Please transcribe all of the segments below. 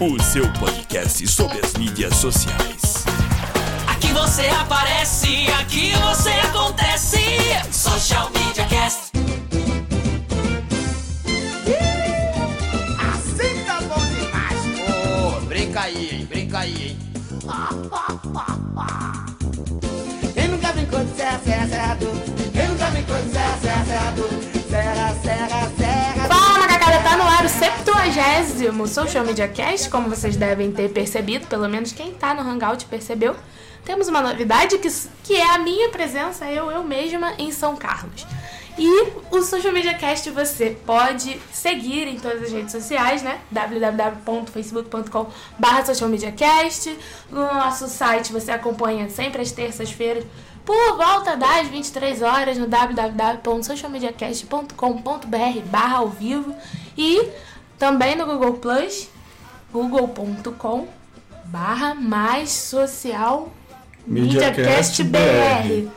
o seu podcast sobre as mídias sociais. Aqui você aparece, aqui você acontece. Social Media Cast. Assim tá bom demais. Ô, brinca aí, hein? Brinca aí, hein? Quem nunca brincou de serra, serra, serra, do? Quem nunca brincou de serra, serra, ar o 70 Social Media Cast, como vocês devem ter percebido, pelo menos quem tá no Hangout percebeu. Temos uma novidade que, que é a minha presença, eu, eu mesma, em São Carlos. E o Social Media Cast você pode seguir em todas as redes sociais, né? www.facebook.com barra socialmediacast. No nosso site você acompanha sempre às terças-feiras por volta das 23 horas no www.socialmediacast.com.br barra ao vivo e também no Google Plus, google.com barra mais social Mediacast Mediacast BR.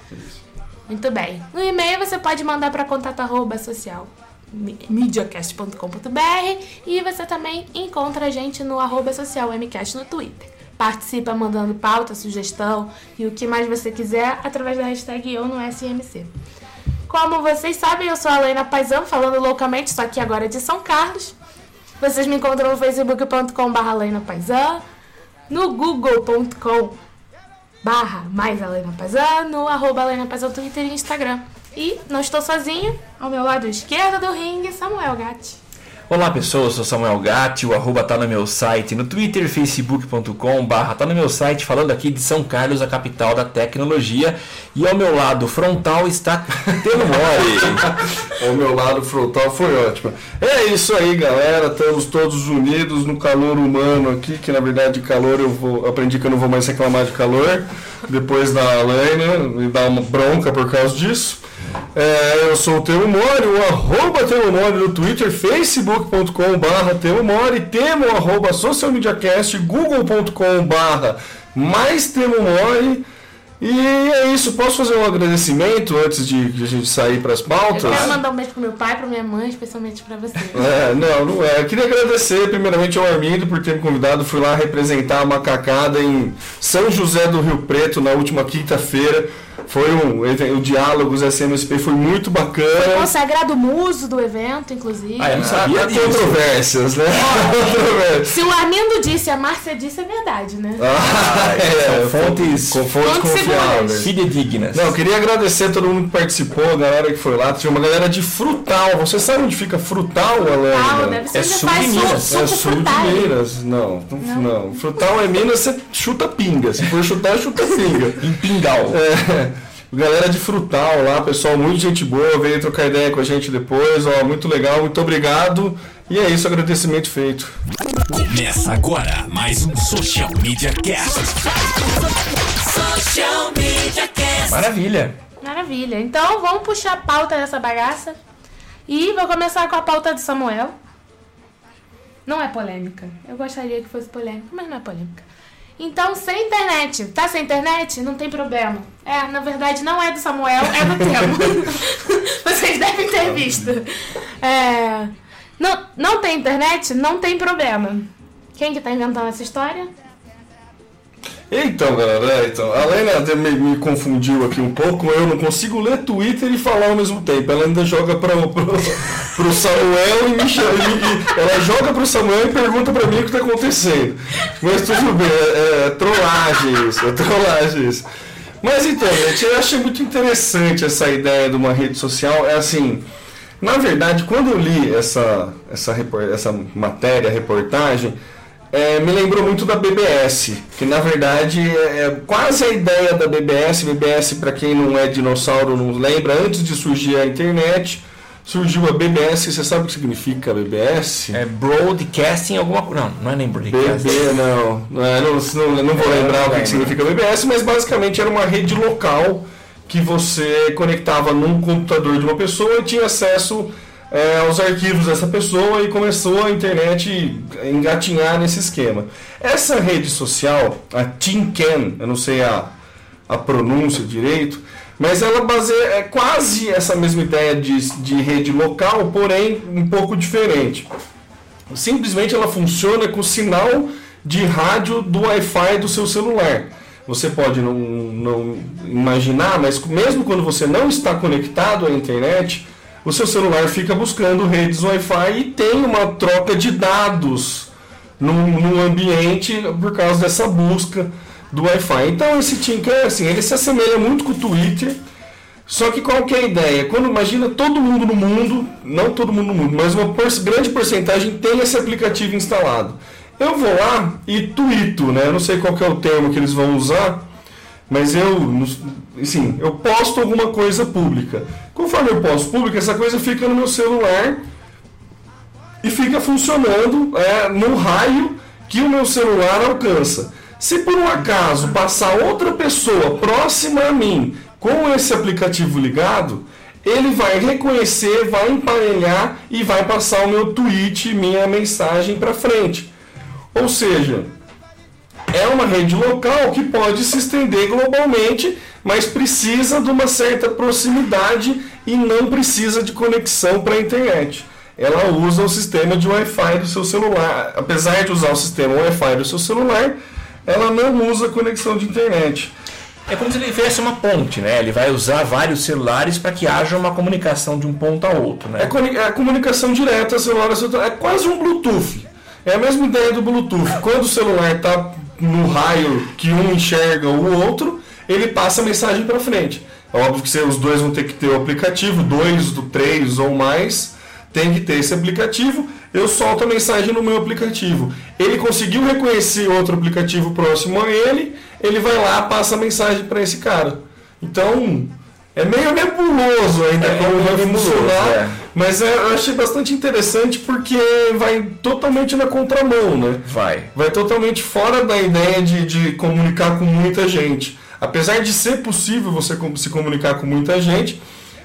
Muito bem. No e-mail você pode mandar para contato arroba social mediacast.com.br e você também encontra a gente no arroba social mcast no Twitter. Participa mandando pauta, sugestão e o que mais você quiser através da hashtag eu no SMC. Como vocês sabem, eu sou a Helena Paisão, falando loucamente, só que agora de São Carlos. Vocês me encontram no facebook.com.br Paisão, no google.com barra mais Helena Paisão, no arroba Helena Paisão Twitter e Instagram. E não estou sozinha, ao meu lado esquerdo do ringue, Samuel Gatti. Olá pessoal, eu sou Samuel Gatti, o arroba tá no meu site, no Twitter, facebook.com barra tá no meu site, falando aqui de São Carlos, a capital da tecnologia. E ao meu lado frontal está Telo Mori. Ao meu lado frontal foi ótimo. É isso aí, galera. Estamos todos unidos no calor humano aqui, que na verdade calor eu vou. Aprendi que eu não vou mais reclamar de calor. Depois da Helena me dá uma bronca por causa disso. É, eu sou o Temo Mori, o arroba Temo Mori no Twitter, facebook.com barra Temo Mori, temo arroba google.com barra mais Temo Mori. E é isso, posso fazer um agradecimento antes de, de a gente sair para as pautas? Eu quero mandar um beijo pro meu pai, pra minha mãe, especialmente pra você. É, não, não é. Eu queria agradecer primeiramente ao Armindo por ter me convidado. Fui lá representar a macacada em São José do Rio Preto na última quinta-feira. Foi um, o Diálogos SMSP foi muito Foi bacana. consagrado muso do evento, inclusive. Ah, eu não sabia controvérsias, né? Controvérsias. Se o Armindo disse, a Márcia disse, é verdade, né? Ah, é, São fontes- com fontes fontes confiáveis. Fidedignas. Não, eu queria agradecer a todo mundo que participou, a galera que foi lá. Tinha uma galera de Frutal. Você sabe onde fica Frutal, Alana? Frutal, deve ser É sul de Minas, É sul de. Minas. Não, não, não. Frutal é Minas, você chuta pinga. Se for chutar, chuta pinga. Em Pingal. É, galera de Frutal lá, pessoal, muito gente boa, veio trocar ideia com a gente depois, ó, muito legal, muito obrigado. E é isso, agradecimento feito. Começa agora mais um Social Media Cast. Social Media Cast. Maravilha. Maravilha. Então vamos puxar a pauta dessa bagaça. E vou começar com a pauta do Samuel. Não é polêmica. Eu gostaria que fosse polêmica, mas não é polêmica. Então, sem internet. Tá sem internet? Não tem problema. É, na verdade, não é do Samuel, é do Temo. Vocês devem ter visto. É, não, não tem internet? Não tem problema. Quem que tá inventando essa história? Então, galera, é, então, a Lena me, me confundiu aqui um pouco, eu não consigo ler Twitter e falar ao mesmo tempo. Ela ainda joga para pro Samuel e me chama. ela joga pro Samuel e pergunta pra mim o que tá acontecendo. Mas tudo bem, é, é trollagem isso, é trollagem isso. Mas então, gente, eu achei muito interessante essa ideia de uma rede social. É assim, na verdade, quando eu li essa, essa, essa matéria, reportagem, é, me lembrou muito da BBS, que na verdade é é quase a ideia da BBS. BBS, para quem não é dinossauro, não lembra, antes de surgir a internet, surgiu a BBS. Você sabe o que significa BBS? É broadcasting alguma coisa. Não, não é nem broadcasting. BB, não. Não, é, não, não, não vou É, lembrar o que, que significa BBS, mas basicamente era uma rede local que você conectava num computador de uma pessoa e tinha acesso é, aos arquivos dessa pessoa e começou a internet engatinhar nesse esquema. Essa rede social, a TinCan, eu não sei a, a pronúncia direito, mas ela baseia é quase essa mesma ideia de, de rede local, porém um pouco diferente. Simplesmente ela funciona com sinal de rádio do Wi-Fi do seu celular. Você pode não, não imaginar, mas mesmo quando você não está conectado à internet, o seu celular fica buscando redes Wi-Fi e tem uma troca de dados no, no ambiente por causa dessa busca do Wi-Fi. Então esse Tinker, assim, ele se assemelha muito com o Twitter, só que qual que é a ideia? Quando imagina todo mundo no mundo, não todo mundo no mundo, mas uma por- grande porcentagem tem esse aplicativo instalado. Eu vou lá e tweeto, né? Eu não sei qual que é o termo que eles vão usar, mas eu, assim, eu posto alguma coisa pública. Conforme eu posto pública, essa coisa fica no meu celular e fica funcionando é, no raio que o meu celular alcança. Se por um acaso passar outra pessoa próxima a mim com esse aplicativo ligado, ele vai reconhecer, vai emparelhar e vai passar o meu tweet, minha mensagem para frente. Ou seja, é uma rede local que pode se estender globalmente, mas precisa de uma certa proximidade e não precisa de conexão para a internet. Ela usa o sistema de Wi-Fi do seu celular. Apesar de usar o sistema Wi-Fi do seu celular, ela não usa conexão de internet. É como se ele fizesse uma ponte, né? Ele vai usar vários celulares para que haja uma comunicação de um ponto a outro, né? É, coni- é a comunicação direta celular a celular. É quase um Bluetooth. É a mesma ideia do Bluetooth. Quando o celular está no raio que um enxerga o outro, ele passa a mensagem para frente. É óbvio que os dois vão ter que ter o aplicativo, dois, do três ou mais, tem que ter esse aplicativo. Eu solto a mensagem no meu aplicativo. Ele conseguiu reconhecer outro aplicativo próximo a ele, ele vai lá, passa a mensagem para esse cara. Então, é meio nebuloso ainda É, como é vai funcionar. é. Mas é, eu achei bastante interessante porque vai totalmente na contramão, né? Vai. Vai totalmente fora da ideia de, de comunicar com muita gente. Apesar de ser possível você se comunicar com muita gente,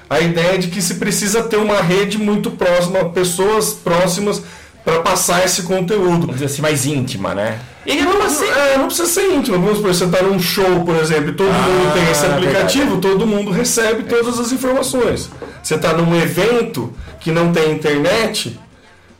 a ideia é de que se precisa ter uma rede muito próxima, pessoas próximas para passar esse conteúdo. Vamos dizer assim, mais íntima, né? E não, é, não precisa ser íntimo. Vamos supor, você está num show, por exemplo, e todo mundo tem esse aplicativo, todo mundo recebe todas as informações. Você está num evento que não tem internet,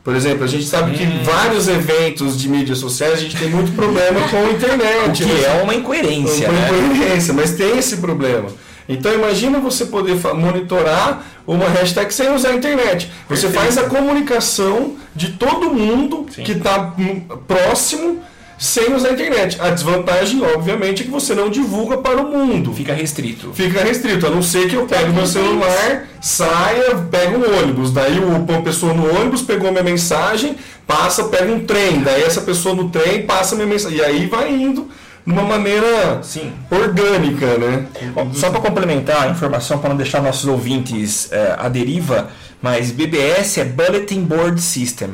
por exemplo, a gente sabe que vários eventos de mídias sociais a gente tem muito problema com a internet. Que né? é uma incoerência, Uma né? incoerência, mas tem esse problema. Então imagina você poder monitorar uma hashtag sem usar a internet. Você faz a comunicação de todo mundo que está próximo sem usar a internet. A desvantagem, obviamente, é que você não divulga para o mundo. Fica restrito. Fica restrito, a não ser que eu pegue meu celular, saia, pego um ônibus. Daí o- uma pessoa no ônibus pegou minha mensagem, passa, pega um trem. Daí essa pessoa no trem passa minha mensagem. E aí vai indo de uma maneira Sim. orgânica, né? Bom, Só para complementar a informação, para não deixar nossos ouvintes eh, à deriva, mas BBS é Bulletin Board System.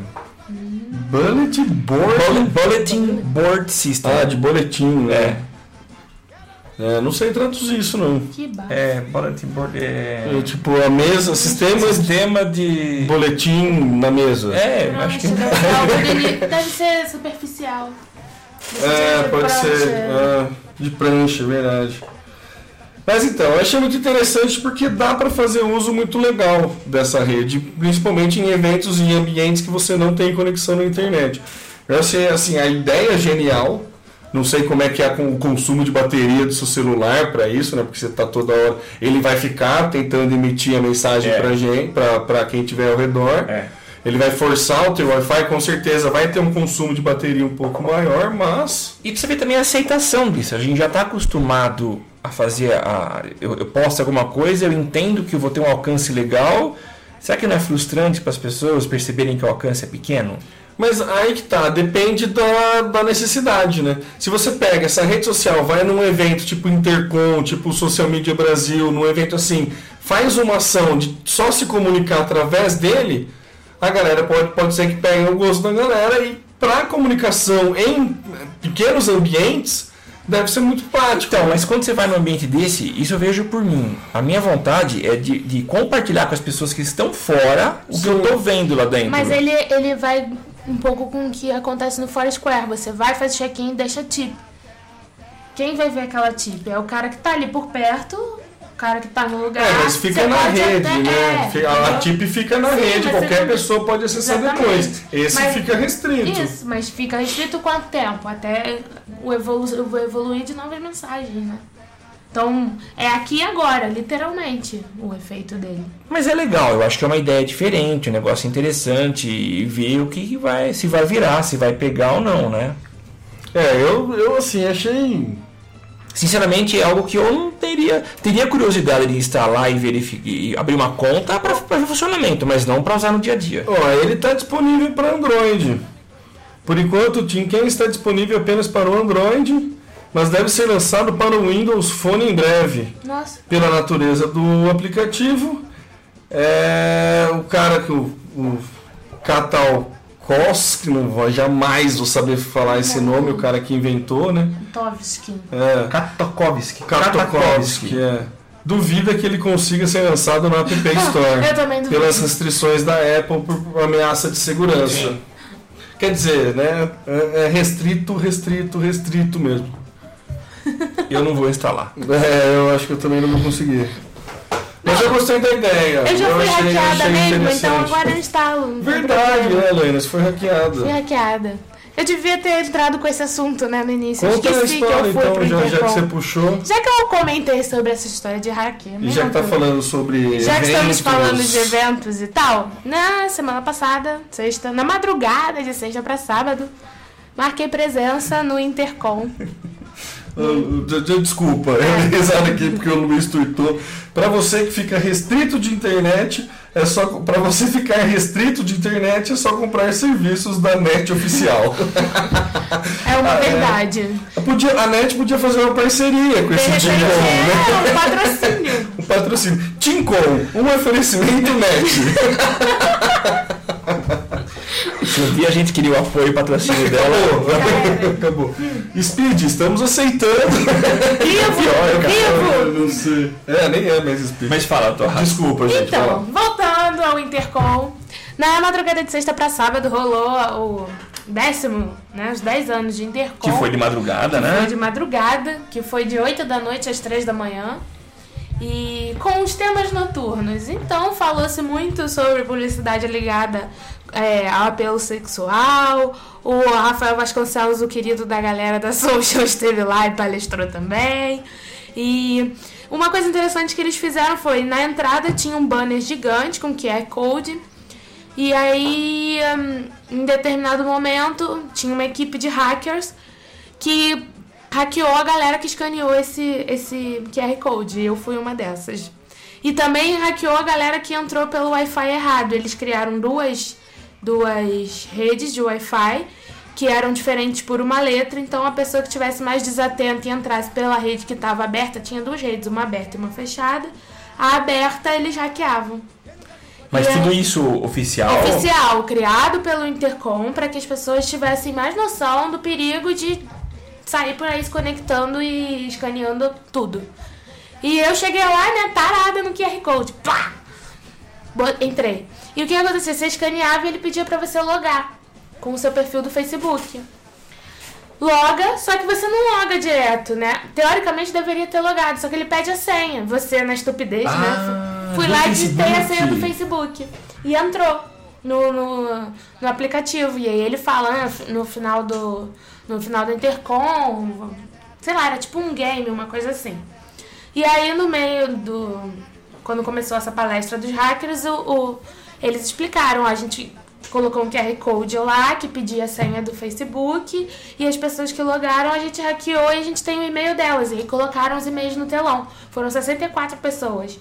Bullet board. Bullet- Bulletin Board System. Ah, de boletim, né? É. É, não sei traduzir isso não. Que barra. É, Bulletin Board é. É, tipo, a mesa, sistema de Sistema de. boletim na mesa. É, Não, acho que. deve, ser deve ser superficial. Deve É, ser pode ser. prancha. ah, de prancha, é verdade. Mas então, eu achei muito interessante porque dá para fazer uso muito legal dessa rede, principalmente em eventos e em ambientes que você não tem conexão na internet. Eu achei assim, a ideia é genial. Não sei como é que é com o consumo de bateria do seu celular para isso, né? Porque você está toda hora. Ele vai ficar tentando emitir a mensagem É. para gente, para quem estiver ao redor. É. Ele vai forçar o teu Wi-Fi, com certeza vai ter um consumo de bateria um pouco maior, mas E precisa ver também a aceitação disso. A gente já está acostumado a fazer. A, eu, eu posto alguma coisa, eu entendo que eu vou ter um alcance legal. Será que não é frustrante para as pessoas perceberem que o alcance é pequeno? Mas aí que tá, depende da, da necessidade, né? Se você pega essa rede social, vai num evento tipo Intercom, tipo Social Media Brasil, num evento assim, faz uma ação de só se comunicar através dele, a galera pode, pode ser que pegue o gosto da galera e para comunicação em pequenos ambientes deve ser muito prático. Então, mas quando você vai num ambiente desse, isso eu vejo por mim. A minha vontade é de, de compartilhar com as pessoas que estão fora o que eu tô vendo lá dentro. Mas ele, ele vai um pouco com o que acontece no Foursquare. Você vai, faz check-in e deixa tip. Quem vai ver aquela tip? É o cara que tá ali por perto, cara que tá no lugar. É, mas fica na rede, até- né? é, Fica- a tip fica na Sim, rede, qualquer pessoa pode acessar Exatamente. depois. Esse Mas- fica restrito. Isso, mas fica restrito quanto tempo? Até o, evolu o evoluir de novas mensagens, né? Então, é aqui e agora, literalmente, o efeito dele. Mas é legal, eu acho que é uma ideia diferente, um negócio interessante e ver o que que vai, se vai virar, se vai pegar ou não, né? É, eu, eu assim, achei. Sinceramente, é algo que eu não teria, teria curiosidade de instalar e verificar, e abrir uma conta para funcionamento, mas não para usar no dia a dia. Ó, ele está disponível para Android. Por enquanto, o Tinken está disponível apenas para o Android, mas deve ser lançado para o Windows Phone em breve. Nossa, Pela natureza do aplicativo, é o cara que o, o Katal Kos, que não vou jamais vou saber falar esse nome, o cara que inventou, né? Tovsky. É, Katakovsky. Katakovsky, é. Duvida que ele consiga ser lançado no App Store. Eu também duvido. Pelas restrições da Apple por ameaça de segurança. Quer dizer, né? É é restrito, restrito, restrito mesmo. Eu não vou instalar. É, eu acho que eu também não vou conseguir. Mas eu gostei da ideia. Eu já fui achei- hackeada achei mesmo, então agora eu instalo. não tem Verdade, né, Helena? Você foi hackeada. Fui hackeada. Eu devia ter entrado com esse assunto, né, no início. Eu Conta a esqueci que eu história, fui então, já, já que você puxou. Já que eu comentei sobre essa história de hack, E já que tá falando sobre. Já que estamos eventos, falando de eventos e tal, na semana passada, sexta, na madrugada de sexta pra sábado, marquei presença no Intercom. Ah, de- de- Desculpa, eu dei risada aqui porque o Luiz tweetou. Pra você que fica restrito de internet, é só para você ficar restrito de internet é só comprar serviços da net oficial. É uma Ah, é? verdade. Podia, a net podia fazer uma parceria com esse Tincom, né? é um patrocínio. Um patrocínio. Tincom, um oferecimento net. Se um dia a gente queria o apoio e patrocínio dela, Acabou. Acabou. Speed, estamos aceitando. Vivo! Eu Vivo! não sei. É, nem é mais Speed. mas fala, tua. Desculpa, gente. Então, voltando ao Intercom, na madrugada de sexta pra sábado rolou o décimo, né, os 10 anos de Intercom. Que foi de madrugada, Foi né? de madrugada, que foi de 8 da noite às 3 da manhã. E com os temas noturnos. Então falou-se muito sobre publicidade ligada é, apelo sexual. O Rafael Vasconcelos, o querido da galera da Social, esteve lá e palestrou também. E uma coisa interessante que eles fizeram foi, na entrada tinha um banner gigante com QR Code. E aí, hum, em determinado momento, tinha uma equipe de hackers que hackeou a galera que escaneou esse, esse QR Code. Eu fui uma dessas. E também hackeou a galera que entrou pelo Wi-Fi errado. Eles criaram duas, duas redes de Wi-Fi que eram diferentes por uma letra. Então a pessoa que tivesse mais desatenta e entrasse pela rede que estava aberta, tinha duas redes, uma aberta e uma fechada. A aberta eles hackeavam. Mas E tudo aí- isso oficial. Oficial, criado pelo Intercom para que as pessoas tivessem mais noção do perigo de sair por aí se conectando e escaneando tudo. E eu cheguei lá, né, tarada no QR Code. Pá! Entrei. E o que acontecia? Você escaneava e ele pedia para você logar com o seu perfil do Facebook. Loga, só que você não loga direto, né? Teoricamente deveria ter logado, só que ele pede a senha. Você, na estupidez, Ah, né? Fui lá e digitei a senha do Facebook. E entrou no, no, no aplicativo. E aí ele fala né, no final do. No final do Intercom. Sei lá, era tipo um game, uma coisa assim. E aí no meio do. Quando começou essa palestra dos hackers, o, o- eles explicaram, a gente colocou um QR Code lá que pedia a senha do Facebook e as pessoas que logaram a gente hackeou e a gente tem o e-mail delas. E colocaram os e-mails no telão. Foram 64 pessoas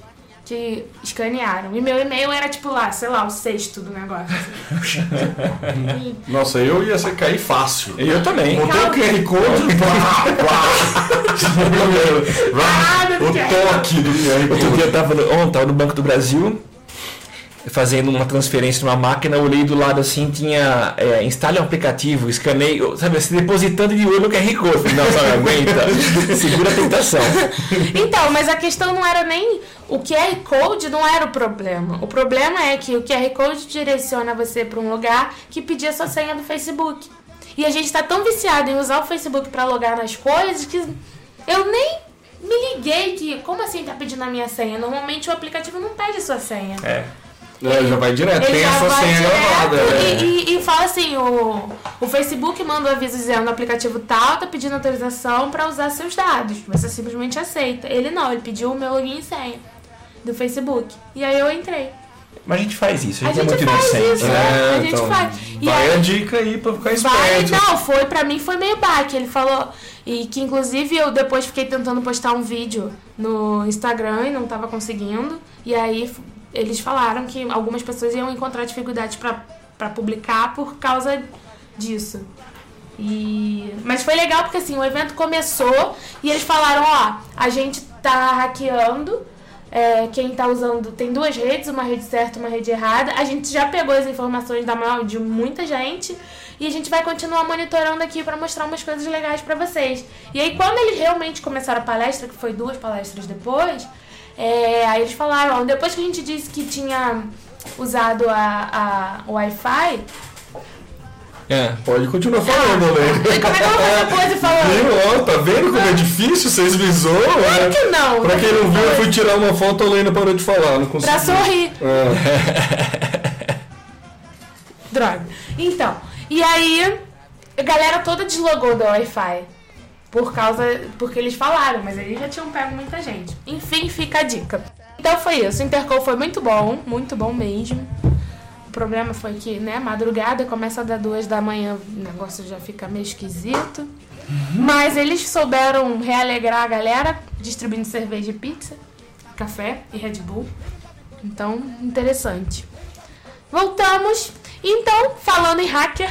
que escanearam. E meu e-mail era tipo lá, sei lá, o sexto do negócio. assim. E- Nossa, eu ia ser cair fácil. Eu também. Botei o QR Code, pá, Nada pá. do o toque do QR Outro Code. dia eu tava, no- ontem, tava no Banco do Brasil fazendo uma transferência numa máquina, eu olhei do lado assim, tinha é, instale um aplicativo, escanei, sabe, assim, depositando de olho QR Code. Falei, Não, sabe, aguenta, segura a tentação. Então, mas a questão não era nem. O QR Code não era o problema. O problema é que o QR Code direciona você para um lugar que pedia sua senha do Facebook. E a gente tá tão viciado em usar o Facebook para logar nas coisas que eu nem me liguei que. Como assim tá pedindo a minha senha? Normalmente o aplicativo não pede sua senha. É. É, já vai direto, Ele tem já essa vai senha direto gravada. e, é. e- e fala assim, o, o Facebook manda um aviso dizendo o aplicativo tal tá pedindo autorização para usar seus dados. Você simplesmente aceita. Ele não, ele pediu o meu login e senha do Facebook. E aí eu entrei. Mas a gente faz isso, a A gente, gente é muito faz inocente. isso, né? né? a gente então, faz. E vai aí- a dica aí pra ficar Vai, esperto. não, foi, pra mim foi meio baque. Ele falou, e que inclusive eu depois fiquei tentando postar um vídeo no Instagram e não tava conseguindo. E aí eles falaram que algumas pessoas iam encontrar dificuldades pra publicar por causa disso. E... Mas foi legal porque assim, o evento começou e eles falaram, ó, a gente tá hackeando. é, quem tá usando tem duas redes, uma rede certa uma rede errada. A gente já pegou as informações da mão de muita gente e a gente vai continuar monitorando aqui pra mostrar umas coisas legais pra vocês. E aí quando eles realmente começaram a palestra, que foi duas palestras depois, é, aí eles falaram, ó, depois que a gente disse que tinha usado a, a Wi-Fi, É. Pode continuar falando, né? como é que eu vou fazer pose falando? Viu? Ó, tá vendo como é difícil? Vocês visou? Claro né? que não. Pra quem não viu, eu fui tirar uma foto, a Lena parou de falar, não consegui. Pra sorrir. É. Droga. Então, e aí a galera toda deslogou da Wi-Fi. Por causa. Porque eles falaram, mas eles já tinham pego muita gente. Enfim, fica a dica. Então foi isso. O Intercol foi muito bom, muito bom mesmo. O problema foi que, né, madrugada começa a dar duas da manhã, o negócio já fica meio esquisito. Mas eles souberam realegrar a galera, distribuindo cerveja e pizza, café e Red Bull. Então, interessante. Voltamos. Então, falando em hacker,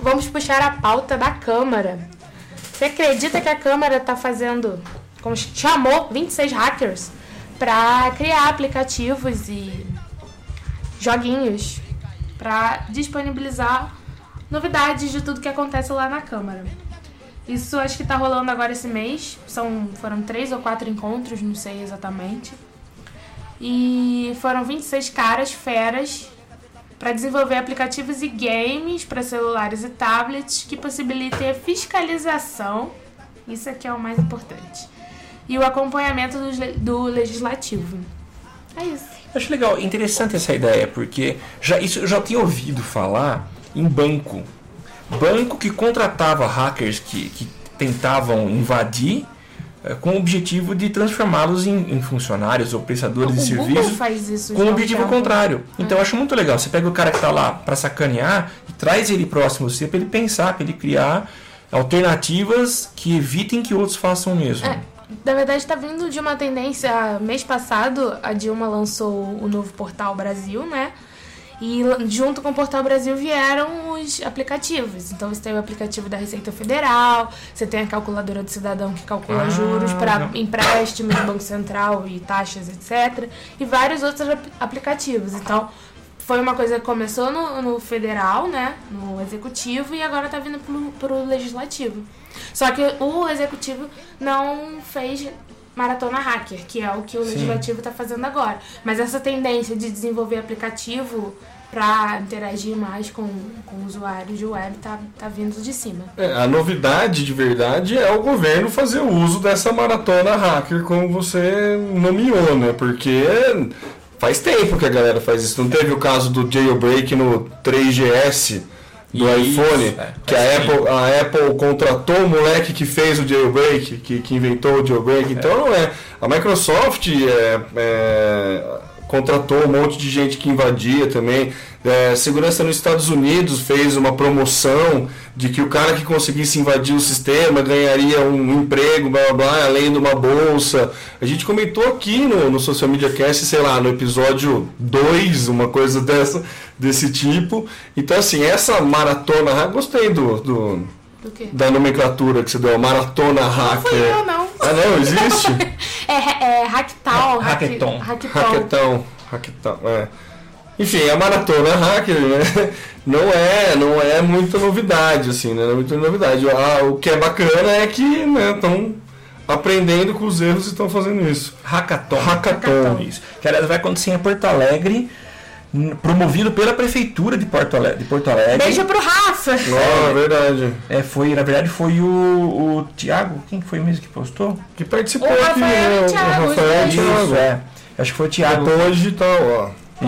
vamos puxar a pauta da Câmara. Você acredita que a Câmara está fazendo, como chamou, 26 hackers para criar aplicativos e joguinhos para disponibilizar novidades de tudo que acontece lá na Câmara. Isso acho que tá rolando agora esse mês. São, foram três ou quatro encontros, não sei exatamente. E foram 26 caras feras para desenvolver aplicativos e games para celulares e tablets que possibilitem a fiscalização, isso aqui é o mais importante, e o acompanhamento do, do legislativo. É isso. Acho legal, interessante essa ideia, porque já, isso eu já tinha ouvido falar em banco. Banco que contratava hackers que, que tentavam invadir com o objetivo de transformá-los em, em funcionários ou prestadores de o Google serviços faz isso com o um objetivo tempo. contrário. Então eu acho muito legal. Você pega o cara que está lá para sacanear e traz ele próximo a você para ele pensar, para ele criar alternativas que evitem que outros façam o mesmo. É, na verdade, está vindo de uma tendência. Mês passado, a Dilma lançou o novo Portal Brasil, né? E junto com o Portal Brasil vieram os aplicativos. Então você tem o aplicativo da Receita Federal, você tem a calculadora do cidadão que calcula Ah, juros para empréstimos, Banco Central e taxas, etc. E vários outros ap- aplicativos. Então foi uma coisa que começou no, no federal, né? No executivo, e agora tá vindo pro, pro legislativo. Só que o executivo não fez maratona hacker, que é o que o legislativo tá fazendo agora. Mas essa tendência de desenvolver aplicativo para interagir mais com, com usuários de web tá, tá vindo de cima. É, a novidade de verdade é o governo fazer uso dessa maratona hacker, como você nomeou, né? Porque faz tempo que a galera faz isso. Não teve o caso do jailbreak no 3GS do Isso, iPhone, é, que a Apple, a Apple contratou o moleque que fez o jailbreak, que, que inventou o jailbreak. Então não é. A Microsoft é, é, contratou um monte de gente que invadia também. É, segurança nos Estados Unidos fez uma promoção de que o cara que conseguisse invadir o sistema ganharia um emprego, blá blá blá, além de uma bolsa. A gente comentou aqui no, no Social Media Cast, sei lá, no episódio 2, uma coisa dessa, desse tipo. Então, assim, essa maratona, ah, gostei do, do, Do quê? da nomenclatura que você deu, maratona hacker. Fui eu, não. Ah, não, existe? É, é Hacktal. hack- Hackathon. Hackathon. Hackathon. Hackathon, é. Enfim, a maratona hacker, né? Não é, não é muita novidade, assim, né? Não é muita novidade. Ah, o que é bacana é que estão aprendendo com os erros e estão fazendo isso. Hackathon. Hackathon. Isso. Que aliás vai acontecer em Porto Alegre, promovido pela Prefeitura de Porto Alegre. De Porto Alegre. Beijo pro Rafa. Ah, verdade. É, foi, na verdade foi o, o Thiago, quem foi mesmo que postou? Que participou O aqui, Rafael e né? o Thiago, Rafael e o dois. Thiago. Isso, é. Acho que foi o. Então tá, ó. Pô,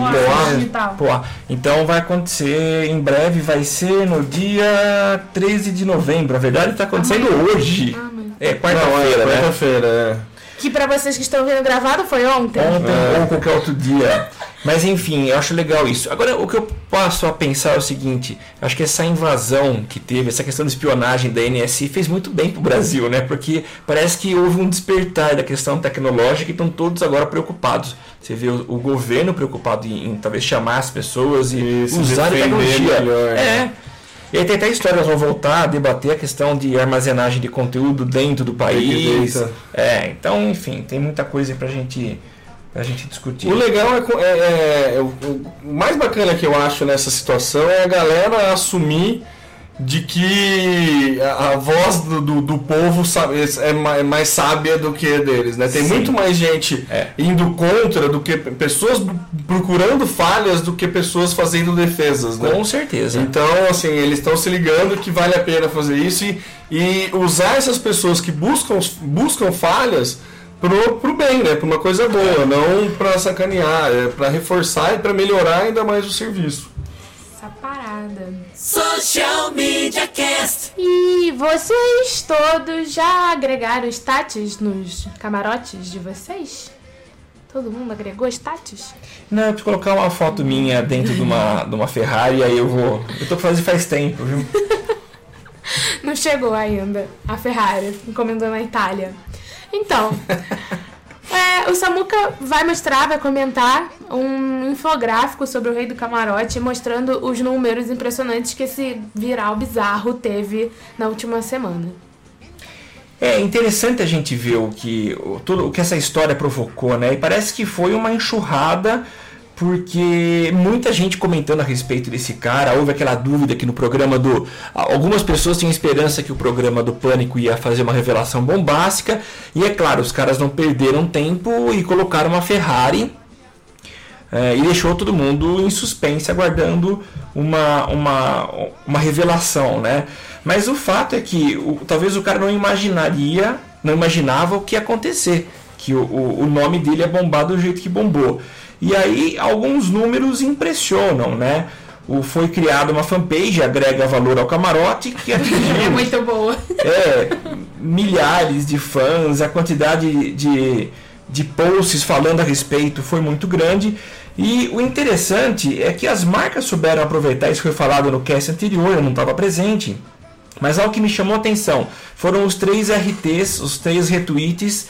digital. Pô, então vai acontecer em breve, vai ser no dia 13 de novembro. Na verdade está acontecendo hoje. Amanhã. É quarta-feira, é, né? quarta-feira, é. Que pra vocês que estão vendo gravado foi ontem. Ontem É. ou qualquer outro dia. Mas enfim, eu acho legal isso. Agora, o que eu passo a pensar é o seguinte: acho que essa invasão que teve, essa questão de espionagem da NSI fez muito bem pro Brasil, né? Porque parece que houve um despertar da questão tecnológica e estão todos agora preocupados. Você vê o, o governo preocupado em, em talvez chamar as pessoas e Isso, usar a tecnologia. melhor, né? é. E aí tem até a história, nós vamos voltar a debater a questão de armazenagem de conteúdo dentro do país. É, então, enfim, tem muita coisa aí pra gente, pra gente discutir. O legal é, é- é- é o, o mais bacana que eu acho nessa situação é a galera assumir de que a, a voz do, do, do povo sabe, é, ma- é mais sábia do que a deles, né? Tem Sim. muito mais gente É. indo contra do que pessoas procurando falhas do que pessoas fazendo defesas, né? Com certeza. Então, assim, eles estão se ligando que vale a pena fazer isso e, e usar essas pessoas que buscam, buscam falhas pro, pro bem, né? Pra uma coisa boa, não pra sacanear, é pra reforçar e pra melhorar ainda mais o serviço. Essa parada. Social Media Cast. E vocês todos já agregaram status nos camarotes de vocês? Todo mundo agregou status? Não, eu preciso colocar uma foto minha dentro de uma, de uma Ferrari, aí eu vou. Eu tô fazendo faz tempo, viu? Não chegou ainda a Ferrari, encomendou na Itália. Então, é, o Samuca vai mostrar, vai comentar um infográfico sobre o Rei do Camarote, mostrando os números impressionantes que esse viral bizarro teve na última semana. É interessante a gente ver o que, o, tudo, o que essa história provocou, né? E parece que foi uma enxurrada, porque muita gente comentando a respeito desse cara, houve aquela dúvida que no programa do. Algumas pessoas tinham esperança que o programa do Pânico ia fazer uma revelação bombástica, e é claro, os caras não perderam tempo e colocaram uma Ferrari é, e deixou todo mundo em suspense, aguardando uma, uma, uma revelação, né? Mas o fato é que o- talvez o cara não imaginaria, não imaginava o que ia acontecer, que o, o, nome dele é bombado do jeito que bombou. E aí alguns números impressionam, né? O, foi criada uma fanpage, agrega valor ao camarote, que atingiu É muito boa. é, milhares de fãs, a quantidade de, de posts falando a respeito foi muito grande. E o interessante é que as marcas souberam aproveitar, isso foi falado no cast anterior, eu não estava presente. Mas algo que me chamou a atenção foram os três RTs, os três retweets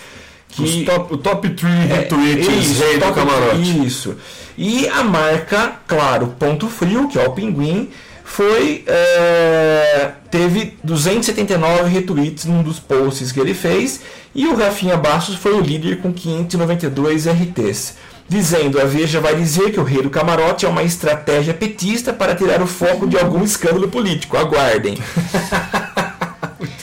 que top, o top 3 é, isso, rei do camarote. Isso. E a marca, claro, Ponto Frio, que é o Pinguim, foi é, teve 279 retweets num dos posts que ele fez e o Rafinha Bastos foi o líder com 592 RTs. Dizendo, a Veja vai dizer que o rei do camarote é uma estratégia petista para tirar o foco de algum escândalo político. Aguardem.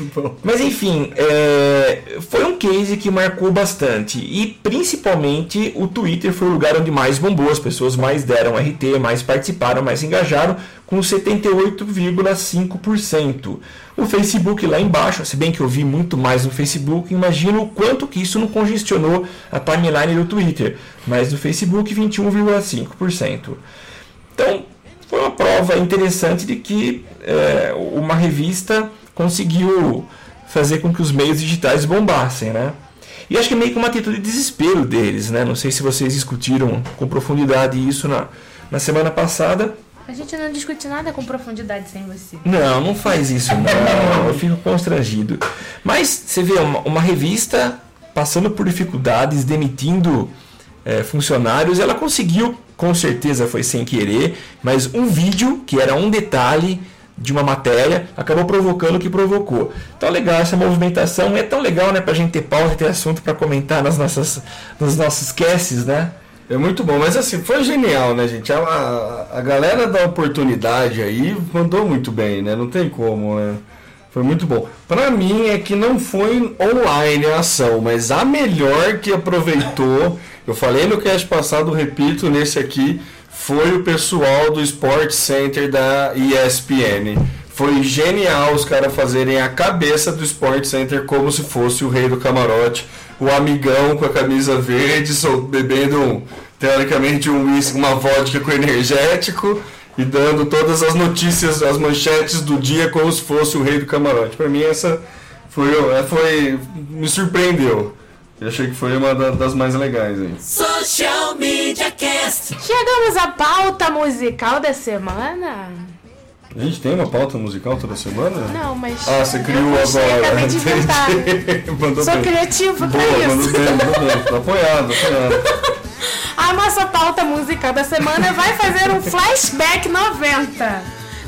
Muito bom. Mas enfim, é, foi um case que marcou bastante. E principalmente o Twitter foi o lugar onde mais bombou, as pessoas mais deram RT, mais participaram, mais engajaram, com 78,5%. O Facebook lá embaixo, se bem que eu vi muito mais no Facebook, imagino o quanto que isso não congestionou a timeline do Twitter. Mas no Facebook, 21,5%. Então, foi uma prova interessante de que é, uma revista conseguiu fazer com que os meios digitais bombassem, né? E acho que é meio que uma atitude de desespero deles, né? Não sei se vocês discutiram com profundidade isso na, na semana passada. A gente não discute nada com profundidade sem você. Não, não faz isso não. Eu fico constrangido. Mas você vê uma, uma revista passando por dificuldades, demitindo é, funcionários, ela conseguiu, com certeza foi sem querer, mas um vídeo que era um detalhe de uma matéria acabou provocando o que provocou. Então legal essa movimentação, é tão legal, né, pra gente ter pauta e ter assunto para comentar nas nossas nos nossos casts, né? É muito bom, mas assim, foi genial, né, gente? A, a, galera da oportunidade aí mandou muito bem, né? Não tem como, né? Foi muito bom. Pra mim é que não foi online a ação, mas a melhor que aproveitou, eu falei no cast passado, repito nesse aqui, foi o pessoal do Sport Center da ESPN. Foi genial os caras fazerem a cabeça do Sport Center como se fosse o rei do camarote, o amigão com a camisa verde, bebendo teoricamente um whisky, uma vodka com energético e dando todas as notícias, as manchetes do dia como se fosse o rei do camarote. Para mim essa foi, foi me surpreendeu. Eu achei que foi uma da- das mais legais aí. Social Media Cast. Chegamos à pauta musical da semana? A gente tem uma pauta musical toda semana? Não, mas. Ah, você criou eu agora. Acabei de inventar. Sou bem. criativa pra Boa, isso. mandou bem, mandou bem. Tá apoiado, apoiado. A nossa pauta musical da semana vai fazer um flashback 90.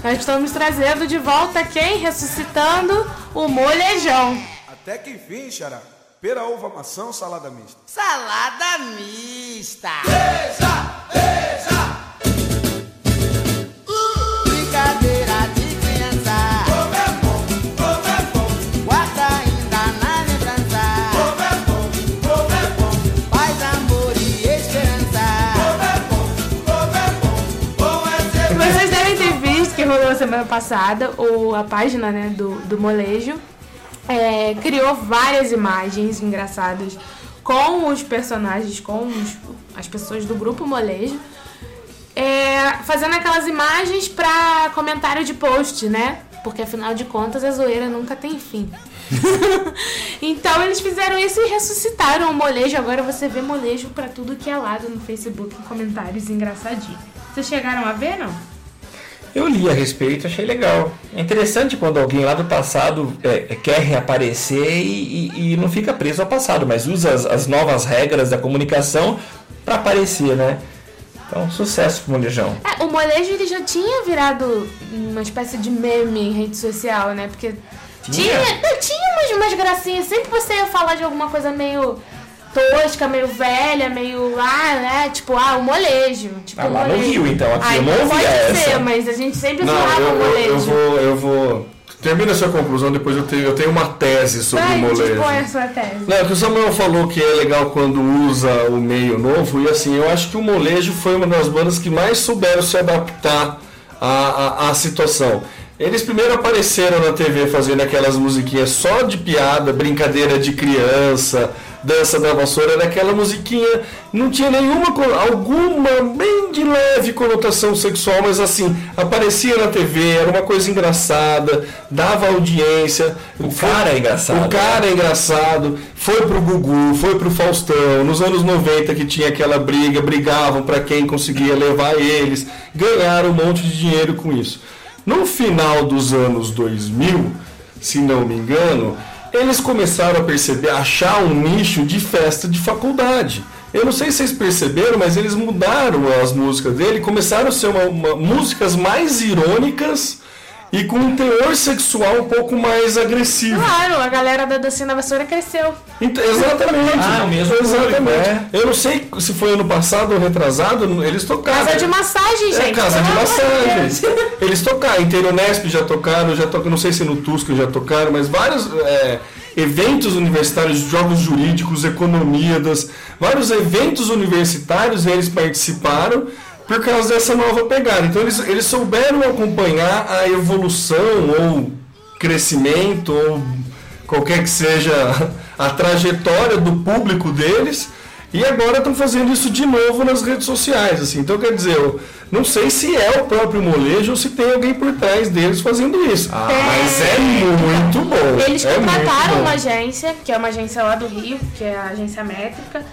Nós estamos trazendo de volta quem? Ressuscitando o molejão. Até que enfim, Xará. Pera, uva, maçã, salada mista. Salada mista. Brincadeira de criança. Guarda ainda na lembrança. Paz, amor e esperança. Vocês devem ter visto que rolou semana passada o, a página né, do, do molejo. É, criou várias imagens engraçadas com os personagens, com os- as pessoas do grupo molejo. é, fazendo aquelas imagens pra comentário de post, né? Porque afinal de contas a zoeira nunca tem fim. então eles fizeram isso e ressuscitaram o molejo. Agora você vê molejo pra tudo que é lado no Facebook comentários engraçadinhos. Vocês chegaram a ver, não? Eu li a respeito, achei legal. É interessante quando alguém lá do passado é, é, quer reaparecer e, e- e não fica preso ao passado, mas usa as, as novas regras da comunicação para aparecer, né? Então, sucesso pro Molejão. É, o molejo ele já tinha virado uma espécie de meme em rede social, né? Porque tinha, Tinha? não, tinha umas, umas gracinhas. Sempre você ia falar de alguma coisa meio tosca, meio velha, meio ah, né? Tipo, ah, o molejo. Tipo, Ah, lá no molejo. Rio, então, aqui Ah, eu não ouvia pode essa. ser, mas a gente sempre Não, zoava eu, o eu, molejo. eu vou, eu vou. Termina a sua conclusão, depois eu tenho, eu tenho uma tese sobre Vai, o molejo. dispõe a sua tese. Não, é que o Samuel falou que é legal quando usa o meio novo, e assim, eu acho que o Molejo foi uma das bandas que mais souberam se adaptar à, à, à situação. Eles primeiro apareceram na TV fazendo aquelas musiquinhas só de piada, brincadeira de criança, dança da vassoura, era aquela musiquinha, não tinha nenhuma, alguma, bem de leve conotação sexual, mas assim, aparecia na TV, era uma coisa engraçada, dava audiência. O cara é engraçado. O cara é engraçado, foi pro Gugu, foi pro Faustão, nos anos 90 que tinha aquela briga, brigavam pra quem conseguia levar eles, ganharam um monte de dinheiro com isso. No final dos anos 2000, se não me engano, eles começaram a perceber, a achar um nicho de festa de faculdade. Eu não sei se vocês perceberam, mas eles mudaram as músicas dele, começaram a ser uma- uma- músicas mais irônicas e com um teor sexual um pouco mais agressivo. Claro, a galera da dancinha da vassoura cresceu. Então, exatamente. Ah, o mesmo exatamente. é. Eu não sei se foi ano passado ou retrasado, eles tocaram. Casa de massagem, É gente. casa de massagem. Eles tocaram, inteiro Nesp já tocaram, já tocaram, não sei se no Tusco já tocaram, mas vários é, eventos universitários, jogos jurídicos, economia, das, vários eventos universitários eles participaram por causa dessa nova pegada. Então eles, eles souberam acompanhar a evolução ou crescimento ou qualquer que seja a trajetória do público deles e agora estão fazendo isso de novo nas redes sociais. Assim. Então, quer dizer, eu- Não sei se é o próprio molejo ou se tem alguém por trás deles fazendo isso. Mas é muito bom. Eles é contrataram bom. uma agência, que é uma agência lá do Rio, que é a agência métrica,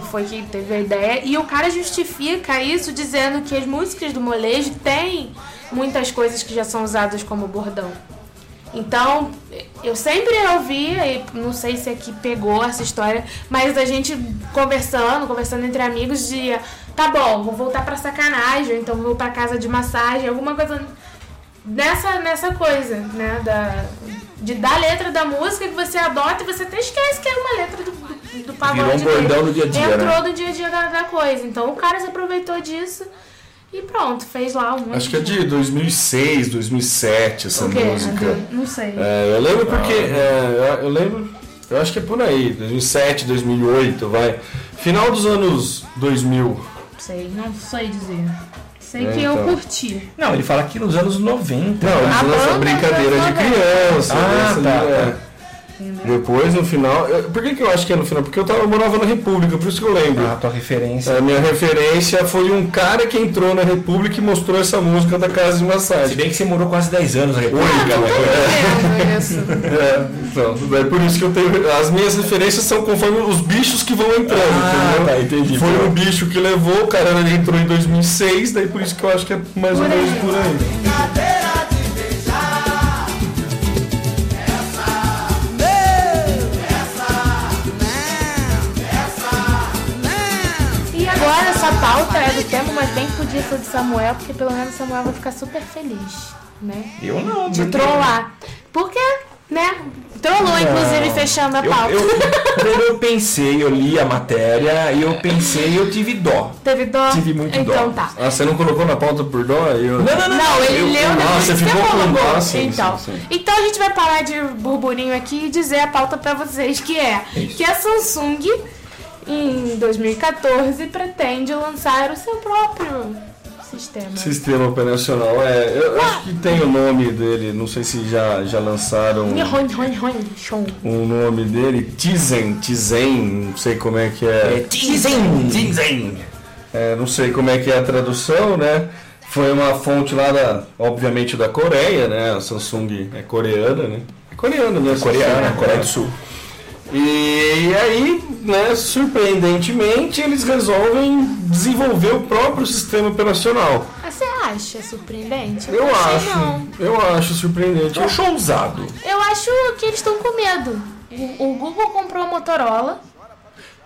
que foi quem teve a ideia, e o cara justifica isso dizendo que as músicas do molejo têm muitas coisas que já são usadas como bordão. Então, eu sempre ouvia, e não sei se aqui pegou essa história, mas a gente conversando, conversando entre amigos, de tá bom, vou voltar pra sacanagem, ou então vou pra casa de massagem, alguma coisa nessa, nessa coisa, né? Da, de dar a letra da música que você adota e você até esquece que é uma letra do, do, do pagode. Virou um dele. bordão no dia a dia, Entrou né? no dia a dia da, da coisa. Então o cara se aproveitou disso e pronto, fez lá um. Acho que é de 2006, 2007 essa O quê? música. Não sei. É, eu lembro porque. é, eu lembro. Eu acho que é por aí, 2007, 2008, vai. Final dos anos 2000. Sei, não sei dizer. Sei É, que eu então. curti. Não, ele fala aqui nos anos 90. Não, eles A lançam banda brincadeira de 90. criança. Ah, essa tá, ali, é. Depois, no final. eu- por que, que eu acho que é no final? Porque eu, tava, eu morava na República, por isso que eu lembro. A tua referência. A minha referência foi um cara que entrou na República e mostrou essa música da casa de Se massagem. bem que você morou quase 10 anos na República, né? É, então, é por isso que eu tenho. As minhas referências são conforme os bichos que vão entrando, Ah, entendeu? tá, entendi. Foi o bicho que levou, o cara entrou em 2006, daí por isso que eu acho que é mais ou menos por aí. Pauta é do tema, mas bem que podia ser de Samuel, porque pelo menos Samuel vai ficar super feliz, né? Eu não. De trollar. Porque, né? Trollou, inclusive, fechando a Eu, pauta. eu, primeiro eu pensei, eu li a matéria e eu pensei e eu tive dó. Teve dó? Tive muito dó. então tá. Ah, você não colocou na pauta por dó? Eu... Não, não, não. Não, ele eu- leu ah, depois você ficou com dó, sim, então, sim, sim. então a gente vai parar de burburinho aqui e dizer a pauta pra vocês, que é Isso. que a Samsung, em 2014, pretende lançar o seu próprio sistema. Sistema operacional, é. Eu acho que tem o nome dele, não sei se já, já lançaram o nome dele. Tizen, Tizen, não sei como é que É, é. Tizen, Tizen. É, não sei como é que é a tradução, né? Foi uma fonte lá da, obviamente, da Coreia, né? A Samsung é coreana, né? É coreana, né? Coreana, Samsung, Coreia é. do Sul. E aí, né, surpreendentemente, eles resolvem desenvolver o próprio sistema operacional. Mas Você acha surpreendente? Eu achei, acho, Não. eu acho surpreendente. Eu acho ousado. Eu acho que eles estão com medo. O, o Google comprou a Motorola,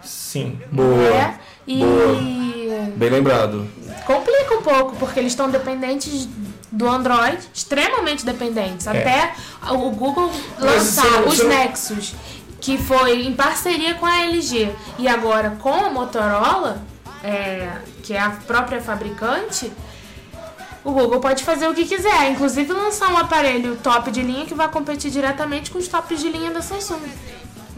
Sim. Boa, né? E bem lembrado. complica um pouco, porque eles estão dependentes do Android, extremamente dependentes. Até o Google lançar você os não- Nexus, que foi em parceria com a LG, e agora com a Motorola, é, que é a própria fabricante, o Google pode fazer o que quiser, inclusive lançar um aparelho top de linha que vai competir diretamente com os tops de linha da Samsung.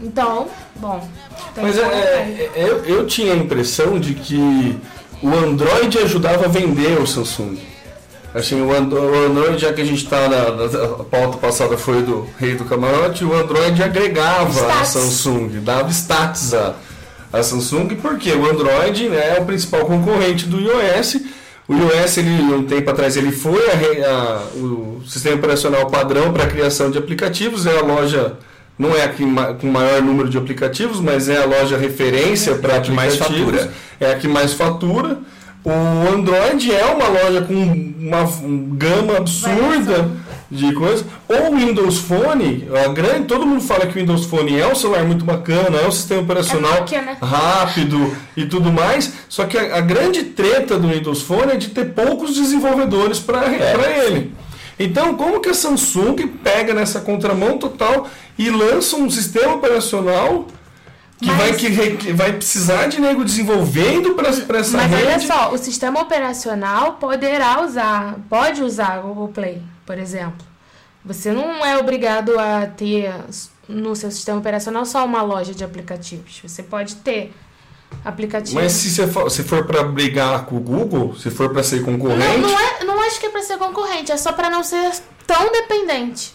Então, bom. Mas é, aí. é, eu, eu tinha a impressão de que o Android ajudava a vender o Samsung. Assim, o, o Android, já que a gente está na, na- a pauta passada foi do Rei do Camarote, o Android agregava a. Samsung, dava status a, a Samsung, porque o Android né, é o principal concorrente do iOS. O iOS, ele, um tempo atrás, ele foi a a- o sistema operacional padrão para a criação de aplicativos, é a loja, não é a que ma- com maior número de aplicativos, mas é a loja referência para que mais aplicativos. fatura. É a que mais fatura. O Android é uma loja com uma um gama absurda de coisas. O Windows Phone, a grande, todo mundo fala que o Windows Phone é um celular muito bacana, é um sistema operacional Nokia, né? rápido e tudo mais. Só que a, a grande treta do Windows Phone é de ter poucos desenvolvedores para É, ele. Então, como que a Samsung pega nessa contramão total e lança um sistema operacional que, Mas- vai, que, que vai precisar de nego desenvolvendo para essa Mas rede? olha só, o sistema operacional poderá usar, pode usar o Google Play, por exemplo. Você não é obrigado a ter no seu sistema operacional só uma loja de aplicativos. Você pode ter aplicativos. Mas se você for, se for para brigar com o Google, se for para ser concorrente, não, não, é, não acho que é pra ser concorrente, é só pra não ser tão dependente.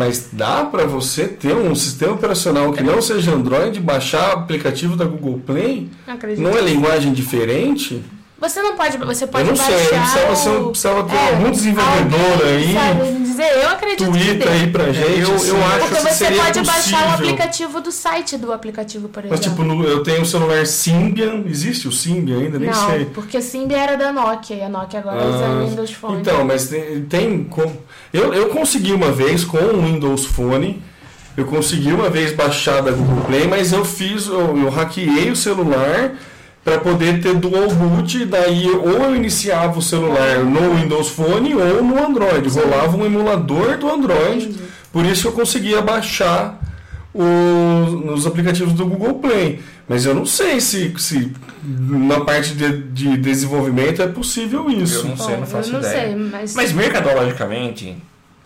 Mas dá para você ter um sistema operacional que não seja Android, baixar aplicativo da Google Play? Acredito. Não é linguagem diferente? Você não pode, você pode não sei, baixar precisava um- precisava ter algum desenvolvedor aí, sabe dizer, eu acredito que Twitter aí pra gente. eu- eu assim, acho Porque você seria pode baixar o aplicativo do site do aplicativo, por exemplo. Mas tipo, no- eu tenho um celular Symbian, existe o Symbian ainda? Nem não, sei. porque o Symbian era da Nokia e a Nokia agora usa Ah, Windows Phone. Então, mas tem. tem com- eu, eu consegui uma vez com o Windows Phone. Eu consegui uma vez baixar da Google Play, mas eu fiz, eu, eu hackeei o celular para poder ter dual boot, e daí ou eu iniciava o celular no Windows Phone ou no Android, rolava um emulador do Android, por isso eu conseguia baixar os, os aplicativos do Google Play. Mas eu não sei se, se na parte de, de desenvolvimento é possível isso. Eu não sei, Bom, não faço eu não ideia. sei, mas- Mas mercadologicamente,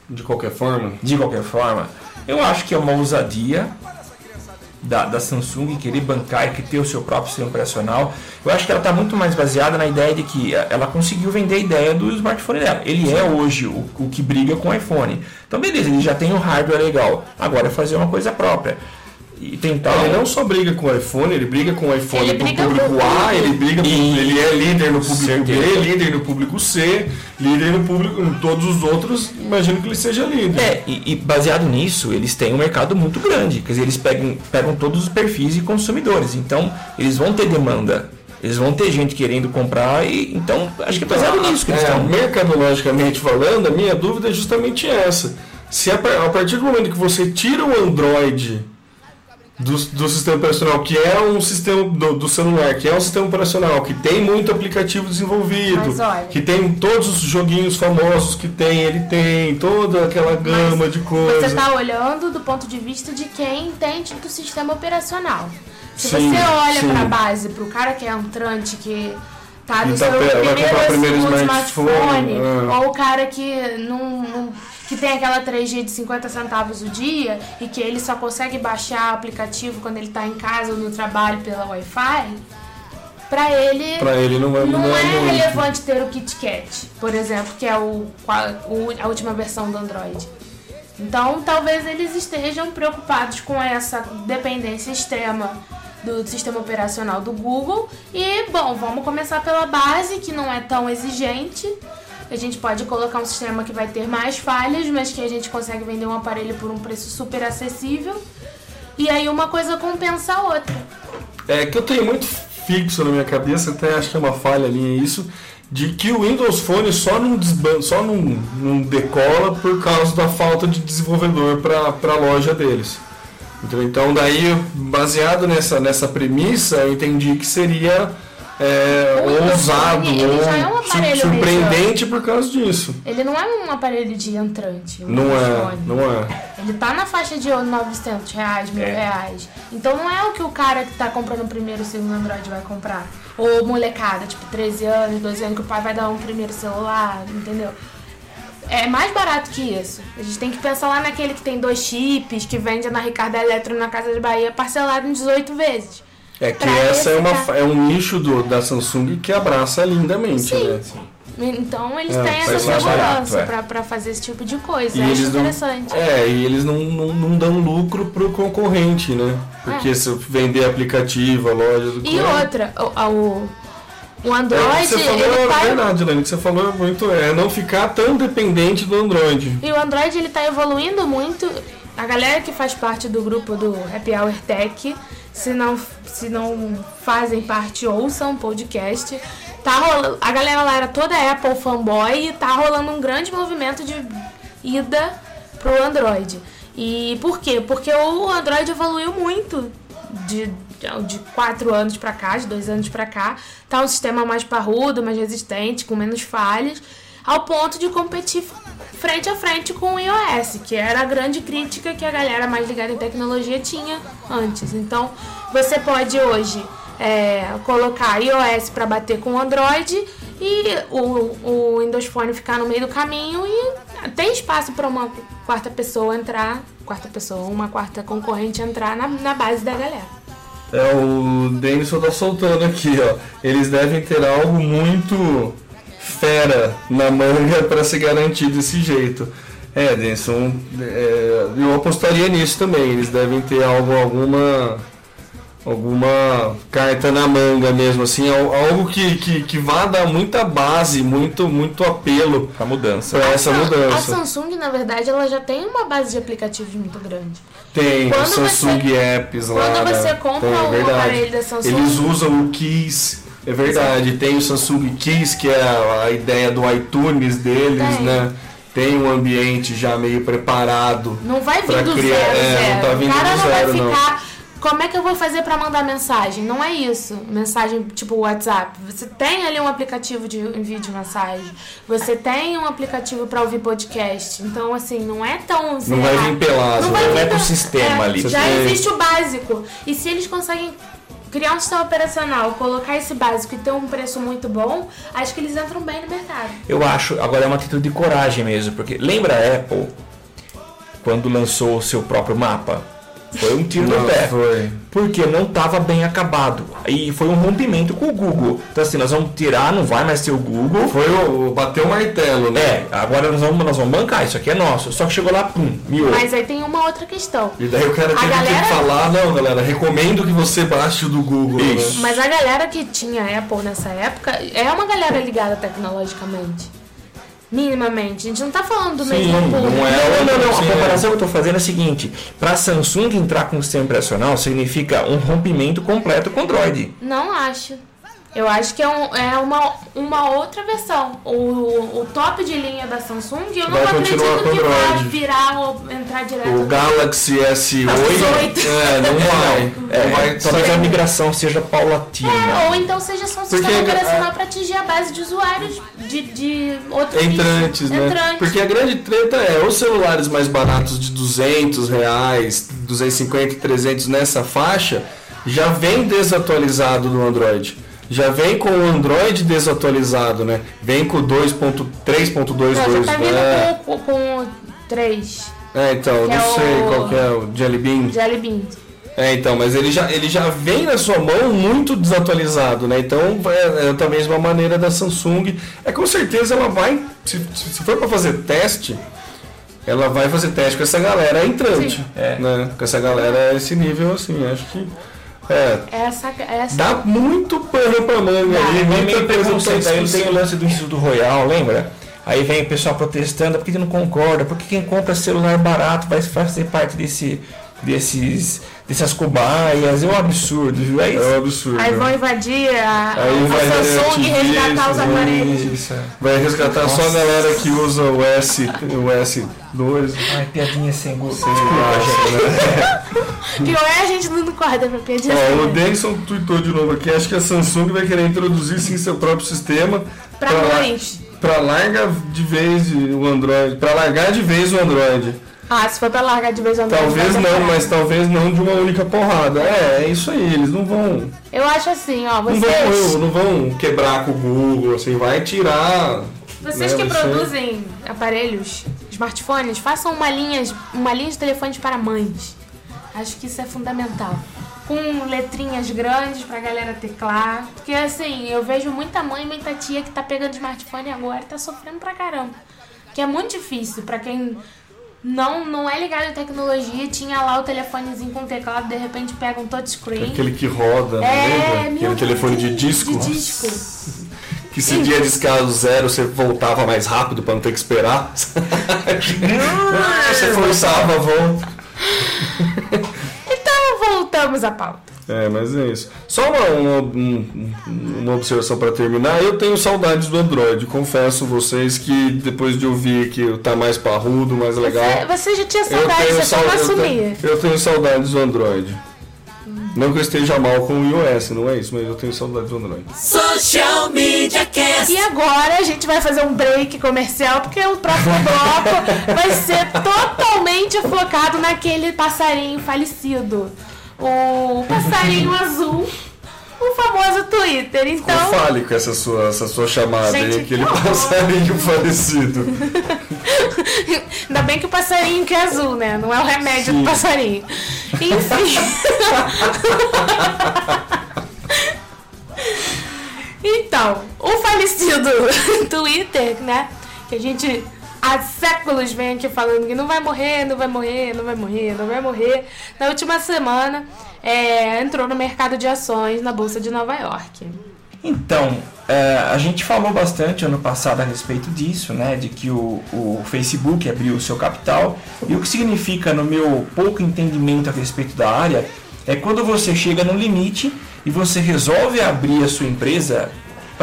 De qualquer forma. de qualquer forma, eu acho que é uma ousadia da, da Samsung querer bancar e que ter o seu próprio sistema operacional. Eu acho que ela está muito mais baseada na ideia de que ela conseguiu vender a ideia do smartphone dela. Ele é hoje o, o que briga com o iPhone. Então, beleza, ele já tem um hardware legal. Agora é fazer uma coisa própria. E tentar. Ele não só briga com o iPhone, ele briga com o iPhone Ele pro público com A, ele briga com, E- ele é líder no público Certeza. B, líder no público C, líder no público em todos os outros, imagino que ele seja líder. É, e, e baseado nisso, eles têm um mercado muito grande. Quer dizer, eles pegam, pegam todos os perfis de consumidores. Então, eles vão ter demanda. Eles vão ter gente querendo comprar. e Então, acho que é baseado nisso que eles É, estão. mercadologicamente falando, a minha dúvida é justamente essa. Se a, a partir do momento que você tira o Android do, do sistema operacional, que é um sistema do, do celular, que é um sistema operacional, que tem muito aplicativo desenvolvido, olha- que tem todos os joguinhos famosos que tem, ele tem toda aquela gama de coisas. Você está olhando do ponto de vista de quem entende do sistema operacional. Se Sim, você olha para a base, para o cara que é entrante, que tá no tá seu primeiro primeiro smartphone, smartphone, é. ou o cara que não, não- que tem aquela 3G de 50 centavos o dia e que ele só consegue baixar o aplicativo quando ele está em casa ou no trabalho pela Wi-Fi, para ele Pra ele não é, não não é é relevante ter o KitKat, por exemplo, que é o- a última versão do Android. Então, talvez eles estejam preocupados com essa dependência extrema do sistema operacional do Google. E, bom, vamos começar pela base, que não é tão exigente. A gente pode colocar um sistema que vai ter mais falhas, mas que a gente consegue vender um aparelho por um preço super acessível. E aí uma coisa compensa a outra. É que eu tenho muito fixo na minha cabeça, até acho que é uma falha minha isso, de que o Windows Phone só não, desban só não, não decola por causa da falta de desenvolvedor para a loja deles. Então daí, baseado nessa, nessa premissa, eu entendi que seria é, O ousado ele já é um aparelho sur- surpreendente por causa disso. Ele não é um aparelho de entrante. Não é, Phone. não é. Ele tá na faixa de 900 reais, mil É. reais. Então não é o que o cara que tá comprando o primeiro o segundo Android vai comprar. Ou molecada, tipo 13 anos, 12 anos, que o pai vai dar um primeiro celular, entendeu? É mais barato que isso. A gente tem que pensar lá naquele que tem dois chips, que vende na Ricardo Eletro na Casa de Bahia, parcelado em 18 vezes. É que essa é, uma, é um nicho do, da Samsung que abraça lindamente, Sim. né? Então eles É, têm essa segurança é. pra, pra fazer esse tipo de coisa. E Eu acho eles não, interessante. é, e eles não, não, não dão lucro pro concorrente, né? Porque É. se eu vender aplicativo, a loja do E outra, o, o, o É, Android, você falou ele é tá verdade, Lani, o que você falou é muito é não ficar tão dependente do Android. E o Android ele tá evoluindo muito. A galera que faz parte do grupo do Happy Hour Tech, se não, se não fazem parte, ouçam podcast. Tá rolando, a galera lá era toda Apple fanboy e tá rolando um grande movimento de ida pro Android. E por quê? Porque o Android evoluiu muito de, de 4 anos pra cá, de 2 anos pra cá. Tá um sistema mais parrudo, mais resistente, com menos falhas, ao ponto de competir frente a frente com o iOS, que era a grande crítica que a galera mais ligada em tecnologia tinha antes. Então, você pode hoje é, colocar iOS para bater com o Android e o, o Windows Phone ficar no meio do caminho e tem espaço para uma quarta pessoa entrar, quarta pessoa, uma quarta concorrente entrar na, na base da galera. É, o Denison tá soltando aqui, ó. Eles devem ter algo muito fera na manga para se garantir desse jeito. É, Denison, é, eu apostaria nisso também. Eles devem ter algo, alguma alguma carta na manga mesmo, assim, al- algo que, que, que vá dar muita base, muito, muito apelo Pra mudança. para essa A mudança. Samsung, na verdade, ela já tem uma base de aplicativos muito grande. Tem Quando o Samsung Apps lá. quando né? você compra Tem, é um verdade. aparelho da Samsung- Eles usam o Keys. É verdade, tem o Samsung Keys, que é a, ideia do iTunes deles, Tem. né? Tem um ambiente já meio preparado. Não vai vir do criar- zero, é, zero. não tá vindo o cara do não zero, vai não. ficar. Como é que eu vou fazer pra mandar mensagem? Não é isso. Mensagem tipo WhatsApp. Você tem ali um aplicativo de envio de mensagem. Você tem um aplicativo pra ouvir podcast. Então, assim, não é tão. Não vai vir pelado, Não né? vai vir é pro sistema é, ali. Já Você tem- existe o básico. E se eles conseguem criar um sistema operacional, colocar esse básico e ter um preço muito bom, acho que eles entram bem no mercado. Eu acho, agora é uma atitude de coragem mesmo, porque lembra a Apple quando lançou o seu próprio mapa? Foi um tiro no Não, pé. foi. Porque não estava bem acabado. E foi um rompimento com o Google. Então assim, nós vamos tirar, não vai mais ter o Google. Foi o, o bater o martelo, né? É, agora nós vamos, nós vamos bancar, isso aqui é nosso. Só que chegou lá, pum, miou. Mas aí tem uma outra questão. E daí o cara A teve galera- que falar, não, galera, recomendo que você baixe o do Google. né? Isso. Mas a galera que tinha Apple nessa época é uma galera ligada tecnologicamente. Minimamente. A gente não tá falando do mesmo público. não é Não, não, não. Sim, A é. comparação que eu estou fazendo é a seguinte: para a Samsung entrar com o sistema operacional significa um rompimento completo com o Android. Não acho. Eu acho que é, um- é uma, uma outra versão. O, o top de linha da Samsung, eu não Vai acredito continuar com que vai Android. virar ou entrar direto. O Galaxy S8, S8. é, não vai. É, não vai talvez sair. a migração seja paulatina. É, ou então seja só um sistema Porque, operacional é- para atingir a base de usuários de, de outros Entrantes, né? Entrantes. Porque a grande treta é os celulares mais baratos de 200 reais, 250, 300 nessa faixa, já vem desatualizado do Android. Já vem com o Android desatualizado, né? Vem com o 2.3.22, Não, já tá vindo né? com, com, com o 3 É, então, que não é sei o- qual que é o Jelly Bean. Jelly Bean. É, então, mas ele já, ele já vem na sua mão muito desatualizado, né? Então, é, é talvez uma maneira da Samsung. É com certeza ela vai, se, se for para fazer teste, ela vai fazer teste com essa galera entrante, Sim. É. né? Com essa galera esse nível assim, acho que é, Essa, essa dá muito pano pra manga aí, Vem muita meio preconceito. Aí tem o lance do Instituto Royal, lembra? Aí vem o pessoal protestando, porque não concorda, porque quem compra celular barato vai fazer parte desse, desses, dessas cobaias, é um absurdo, viu? É É isso. um absurdo. Aí vão invadir a, Aí a vai Samsung e resgatar os aparelhos. Vai resgatar só a galera que usa o S, o S2. Ai, piadinha sem gosto. Pior é a gente não corda pra pedir Ó, o Denison tweetou de novo aqui, acho que a Samsung vai querer introduzir sim seu próprio sistema pra la- mães. pra largar de vez o Android, para largar de vez o Android. Ah, se for pra largar de vez em quando. Talvez não, mas talvez não de uma única porrada. É, é isso aí, eles não vão, Eu acho assim, ó, não vocês, vão, não vão quebrar com o Google, assim, vai tirar. vocês né, que ser- produzem aparelhos, smartphones, façam uma linha, uma linha de telefones para mães. Acho que isso é fundamental. Com letrinhas grandes pra galera teclar. Porque assim, eu vejo muita mãe e muita tia que tá pegando smartphone agora e tá sofrendo pra caramba. Que é muito difícil pra quem não, não é ligado em tecnologia, tinha lá o telefonezinho com teclado, de repente pega um touchscreen. Aquele que roda, É, lembra? Aquele telefone de disco. De disco. Que se dia discar o zero, você voltava mais rápido pra não ter que esperar. você forçava a volta. Então voltamos à pauta. É, mas é isso. Só uma, uma, um- uma observação para terminar. Eu tenho saudades do Android. Confesso vocês que depois de ouvir que tá mais parrudo, mais legal. Você, você já tinha eu saudade, tenho, você só não eu, assumia. tenho, eu tenho saudades do Android. Não que eu esteja mal com o iOS, não é isso, mas eu tenho saudades do Android. Social Media Cast. E agora a gente vai fazer um break comercial, porque o próximo bloco vai ser totalmente focado naquele passarinho falecido. O passarinho azul, o famoso Twitter. Então, Fale com essa sua, essa sua chamada Gente, aí, aquele passarinho falecido. ainda bem que o passarinho que é azul, né? Não é o remédio do passarinho. Enfim. Então, o falecido Twitter, né? Que a gente há séculos vem aqui falando que não vai morrer, não vai morrer, não vai morrer, não vai morrer. Na última semana, é, entrou no mercado de ações na Bolsa de Nova York. Então, é, a gente falou bastante ano passado a respeito disso, né? De que o, o Facebook abriu o seu capital. E o que significa, no meu pouco entendimento a respeito da área, é quando você chega no limite e você resolve abrir a sua empresa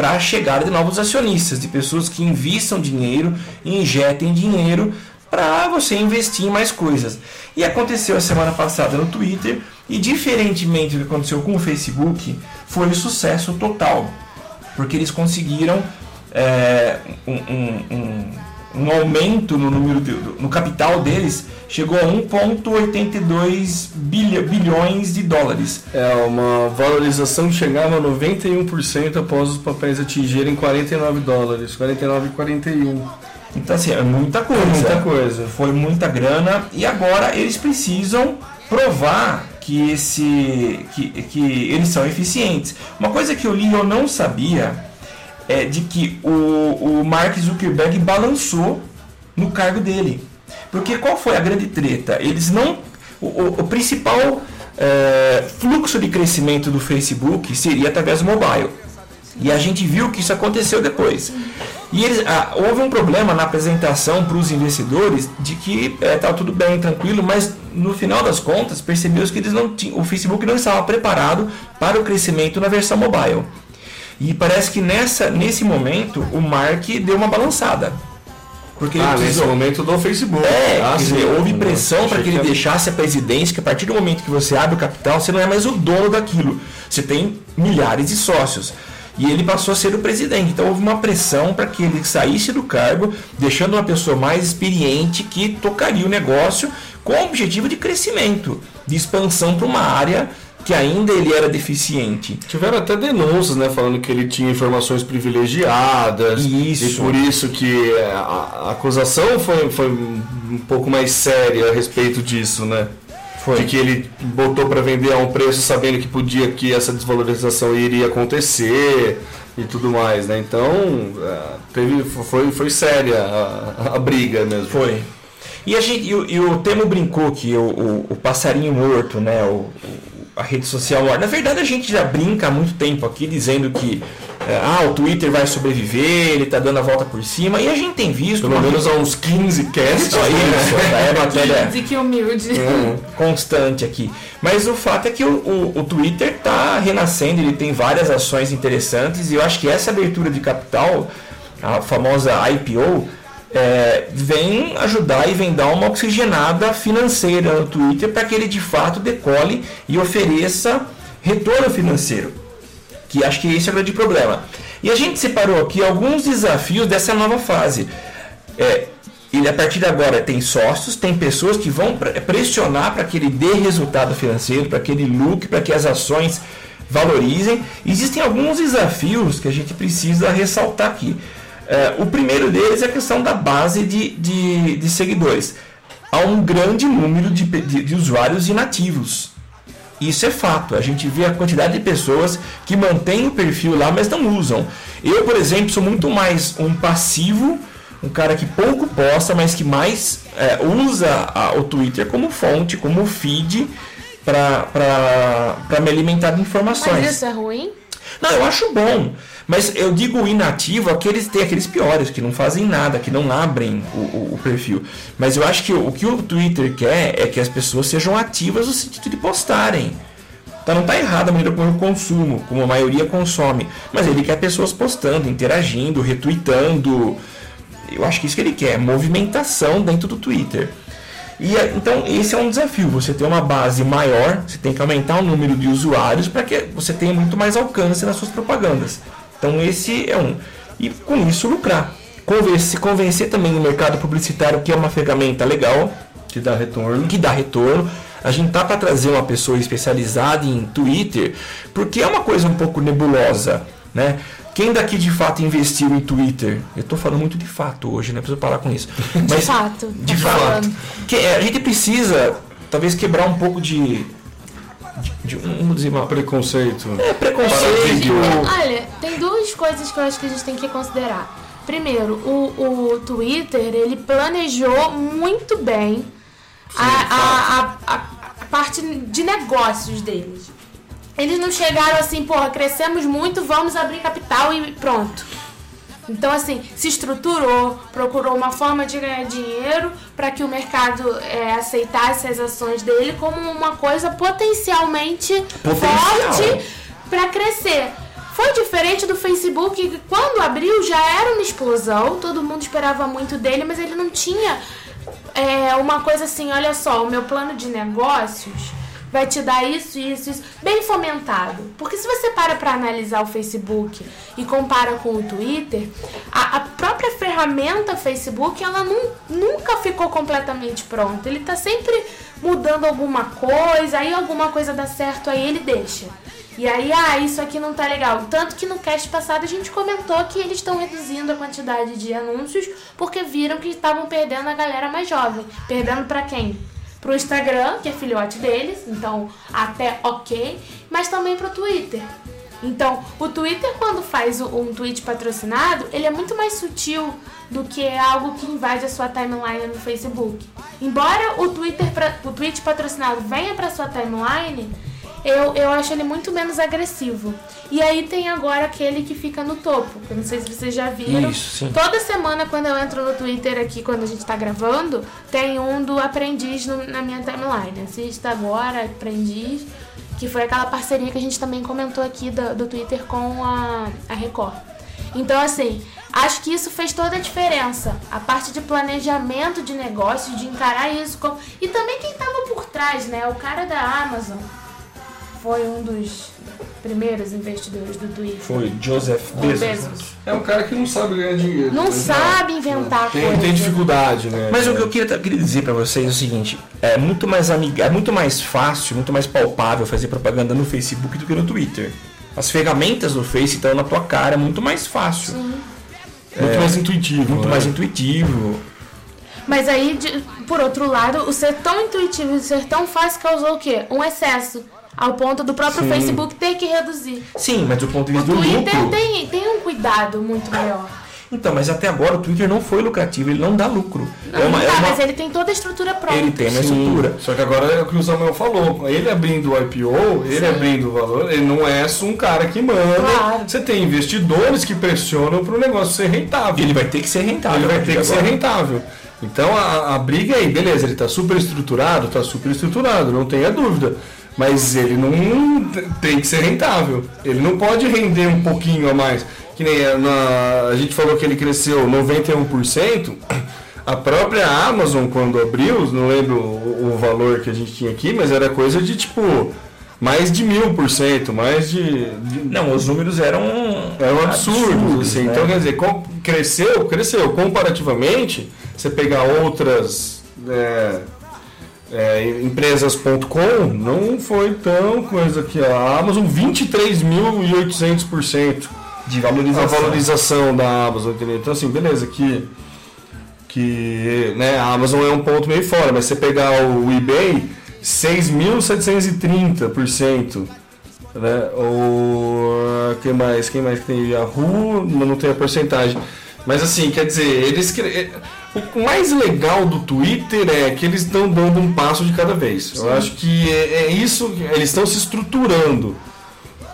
para a chegada de novos acionistas, de pessoas que investam dinheiro, injetem dinheiro para você investir em mais coisas. E aconteceu a semana passada no Twitter, e diferentemente do que aconteceu com o Facebook, foi um sucesso total, porque eles conseguiram é, um, um, um, um aumento no número de, no capital deles chegou a 1,82 bilhões, bilhões de dólares. É uma valorização que chegava a 91% após os papéis atingirem 49 dólares, 49,41. Então assim, é muita coisa. muita coisa. Foi muita grana e agora eles precisam provar que esse que, que eles são eficientes. Uma coisa que eu li eu não sabia é de que o, o Mark Zuckerberg balançou no cargo dele. Porque qual foi a grande treta? Eles não. O, o, o principal é, fluxo de crescimento do Facebook seria através do mobile. E a gente viu que isso aconteceu depois. E eles, ah, houve um problema na apresentação para os investidores de que estava é, tudo bem, tranquilo, mas no final das contas percebeu que eles não tinham, o Facebook não estava preparado para o crescimento na versão mobile. E parece que nessa, nesse momento o Mark deu uma balançada. Porque ah, nesse momento do Facebook. É, ah, quer dizer, houve pressão para que ele deixasse a presidência, que a partir do momento que você abre o capital, você não é mais o dono daquilo. Você tem milhares de sócios. E ele passou a ser o presidente. Então houve uma pressão para que ele saísse do cargo, deixando uma pessoa mais experiente que tocaria o negócio com o objetivo de crescimento, de expansão para uma área que ainda ele era deficiente. Tiveram até denúncias, né, falando que ele tinha informações privilegiadas. Isso. E por isso que a, a acusação foi, foi um pouco mais séria a respeito disso, né? Foi. De que ele botou para vender a um preço sabendo que podia que essa desvalorização iria acontecer e tudo mais, né? Então, é, teve, foi, foi séria a, a briga mesmo. Foi. E, a gente, e, o, e o Temo brincou que o, o, o passarinho morto, né? O, a rede social. Na verdade, a gente já brinca há muito tempo aqui dizendo que é, ah, o Twitter vai sobreviver, ele está dando a volta por cima, e a gente tem visto. Pelo menos há uns 15 casts aí, né? É matéria. que humilde. É, constante aqui. Mas o fato é que o, o, o Twitter está renascendo, ele tem várias ações interessantes, e eu acho que essa abertura de capital, a famosa IPO, é, vem ajudar e vem dar uma oxigenada financeira no Twitter para que ele de fato decole e ofereça retorno financeiro. Que acho que esse é o grande problema. E a gente separou aqui alguns desafios dessa nova fase. É, ele a partir de agora tem sócios, tem pessoas que vão pressionar para que ele dê resultado financeiro, para que ele lucre, para que as ações valorizem. Existem alguns desafios que a gente precisa ressaltar aqui. É, o primeiro deles é a questão da base de, de, de seguidores. Há um grande número de, de, de usuários inativos. Isso é fato. A gente vê a quantidade de pessoas que mantêm o perfil lá, mas não usam. Eu, por exemplo, sou muito mais um passivo, um cara que pouco posta, mas que mais é, usa a, o Twitter como fonte, como feed para me alimentar de informações. Mas isso é ruim? Não, eu acho bom. Mas eu digo inativo, aqueles tem aqueles piores, que não fazem nada, que não abrem o, o, o, perfil. Mas eu acho que o, o que o Twitter quer é que as pessoas sejam ativas no sentido de postarem. Então não está errado a maneira como eu consumo, como a maioria consome. Mas ele quer pessoas postando, interagindo, retweetando. Eu acho que isso que ele quer, movimentação dentro do Twitter. E então esse é um desafio. Você tem uma base maior, você tem que aumentar o número de usuários para que você tenha muito mais alcance nas suas propagandas. Então esse é um. E com isso lucrar. Convencer, convencer também no mercado publicitário que é uma ferramenta legal. Que dá retorno. Que dá retorno. A gente tá para trazer uma pessoa especializada em Twitter, porque é uma coisa um pouco nebulosa, né? Quem daqui de fato investiu em Twitter? Eu estou falando muito de fato hoje, né? Preciso parar com isso. Mas, de fato. De tá fato. Que, é, a gente precisa, talvez, quebrar um pouco de de, vamos dizer, uma preconceito. É, preconceito. Olha, tem duas coisas que eu acho que a gente tem que considerar. Primeiro, o, o Twitter, ele planejou muito bem a, a, a, a, a parte de negócios deles. Eles não chegaram assim, porra, crescemos muito, vamos abrir capital e pronto. Então, assim, se estruturou, procurou uma forma de ganhar dinheiro para que o mercado é, aceitasse as ações dele como uma coisa potencialmente Potencial. forte para crescer. Foi diferente do Facebook, que quando abriu já era uma explosão, todo mundo esperava muito dele, mas ele não tinha é, uma coisa assim: olha só, o meu plano de negócios vai te dar isso, isso, isso, bem fomentado. Porque se você para para analisar o Facebook e compara com o Twitter, a, a própria ferramenta Facebook, ela nun- nunca ficou completamente pronta. Ele tá sempre mudando alguma coisa, aí alguma coisa dá certo, aí ele deixa. E aí, ah, isso aqui não tá legal. Tanto que no cast passado a gente comentou que eles estão reduzindo a quantidade de anúncios porque viram que estavam perdendo a galera mais jovem. Perdendo pra quem? Pro Instagram, que é filhote deles, então até ok, mas também pro Twitter. Então, o Twitter, quando faz um tweet patrocinado, ele é muito mais sutil do que algo que invade a sua timeline no Facebook. Embora o Twitter o tweet patrocinado venha para sua timeline, eu, eu acho ele muito menos agressivo. E aí tem agora aquele que fica no topo. que Eu não sei se vocês já viram. Isso, sim. Toda semana, quando eu entro no Twitter aqui, quando a gente tá gravando, tem um do Aprendiz no- na minha timeline. Assista agora, Aprendiz, que foi aquela parceria que a gente também comentou aqui do, do Twitter com a, a Record. Então, assim, acho que isso fez toda a diferença. A parte de planejamento de negócio, de encarar isso como... E também quem tava por trás, né? O cara da Amazon foi um dos primeiros investidores do Twitter. Foi Joseph Bezos. Bezos. É um cara que não sabe ganhar dinheiro. Não Exato. sabe inventar tem, coisa. tem dificuldade, né? Mas o que eu queria, queria dizer pra vocês é o seguinte, é muito mais amiga, é muito mais fácil, muito mais palpável fazer propaganda no Facebook do que no Twitter. As ferramentas do Face estão na tua cara, é muito mais fácil, Muito mais intuitivo. muito né? mais intuitivo. Mas aí, de- por outro lado, o ser tão intuitivo e o ser tão fácil causou o quê? Um excesso. Ao ponto do próprio Sim. Facebook ter que reduzir. Sim, mas do ponto de O vista do Twitter lucro. tem, tem um cuidado muito maior. Então, mas até agora o Twitter não foi lucrativo, ele não dá lucro. Não, é uma, tá, é uma- mas ele tem toda a estrutura pronta. ele tem uma Sim, estrutura. Só que agora é o que o Samuel falou. Ele abrindo o IPO, ele abrindo o valor, ele não é só um cara que manda. Claro. Você tem investidores que pressionam para o negócio ser rentável. Ele vai ter que ser rentável. Ele a vai partir ter que de ser agora. rentável. Então a, a briga aí, beleza, ele está super estruturado, está super estruturado, não tenha dúvida. Mas ele não tem que ser rentável. Ele não pode render um pouquinho a mais. Que nem a- na, a gente falou que ele cresceu 91%. A própria Amazon, quando abriu, não lembro o, o valor que a gente tinha aqui, mas era coisa de tipo mais de mil por cento, mais de, de Não, os números eram. eram absurdos, assim. né? Então, quer dizer, com- cresceu, cresceu. Comparativamente, você pegar outras é, é, empresas.com, não foi tão coisa que a Amazon, 23.800% de a valorização. valorização da Amazon, entendeu? Então, assim, beleza, que, que né, a Amazon é um ponto meio fora, mas você pegar o eBay, 6.730%. Né? O que mais? Quem mais que tem Yahoo? Não não tem a porcentagem. Mas assim, quer dizer, eles o mais legal do Twitter é que eles estão dando um passo de cada vez. Eu acho que é, é isso, eles estão se estruturando.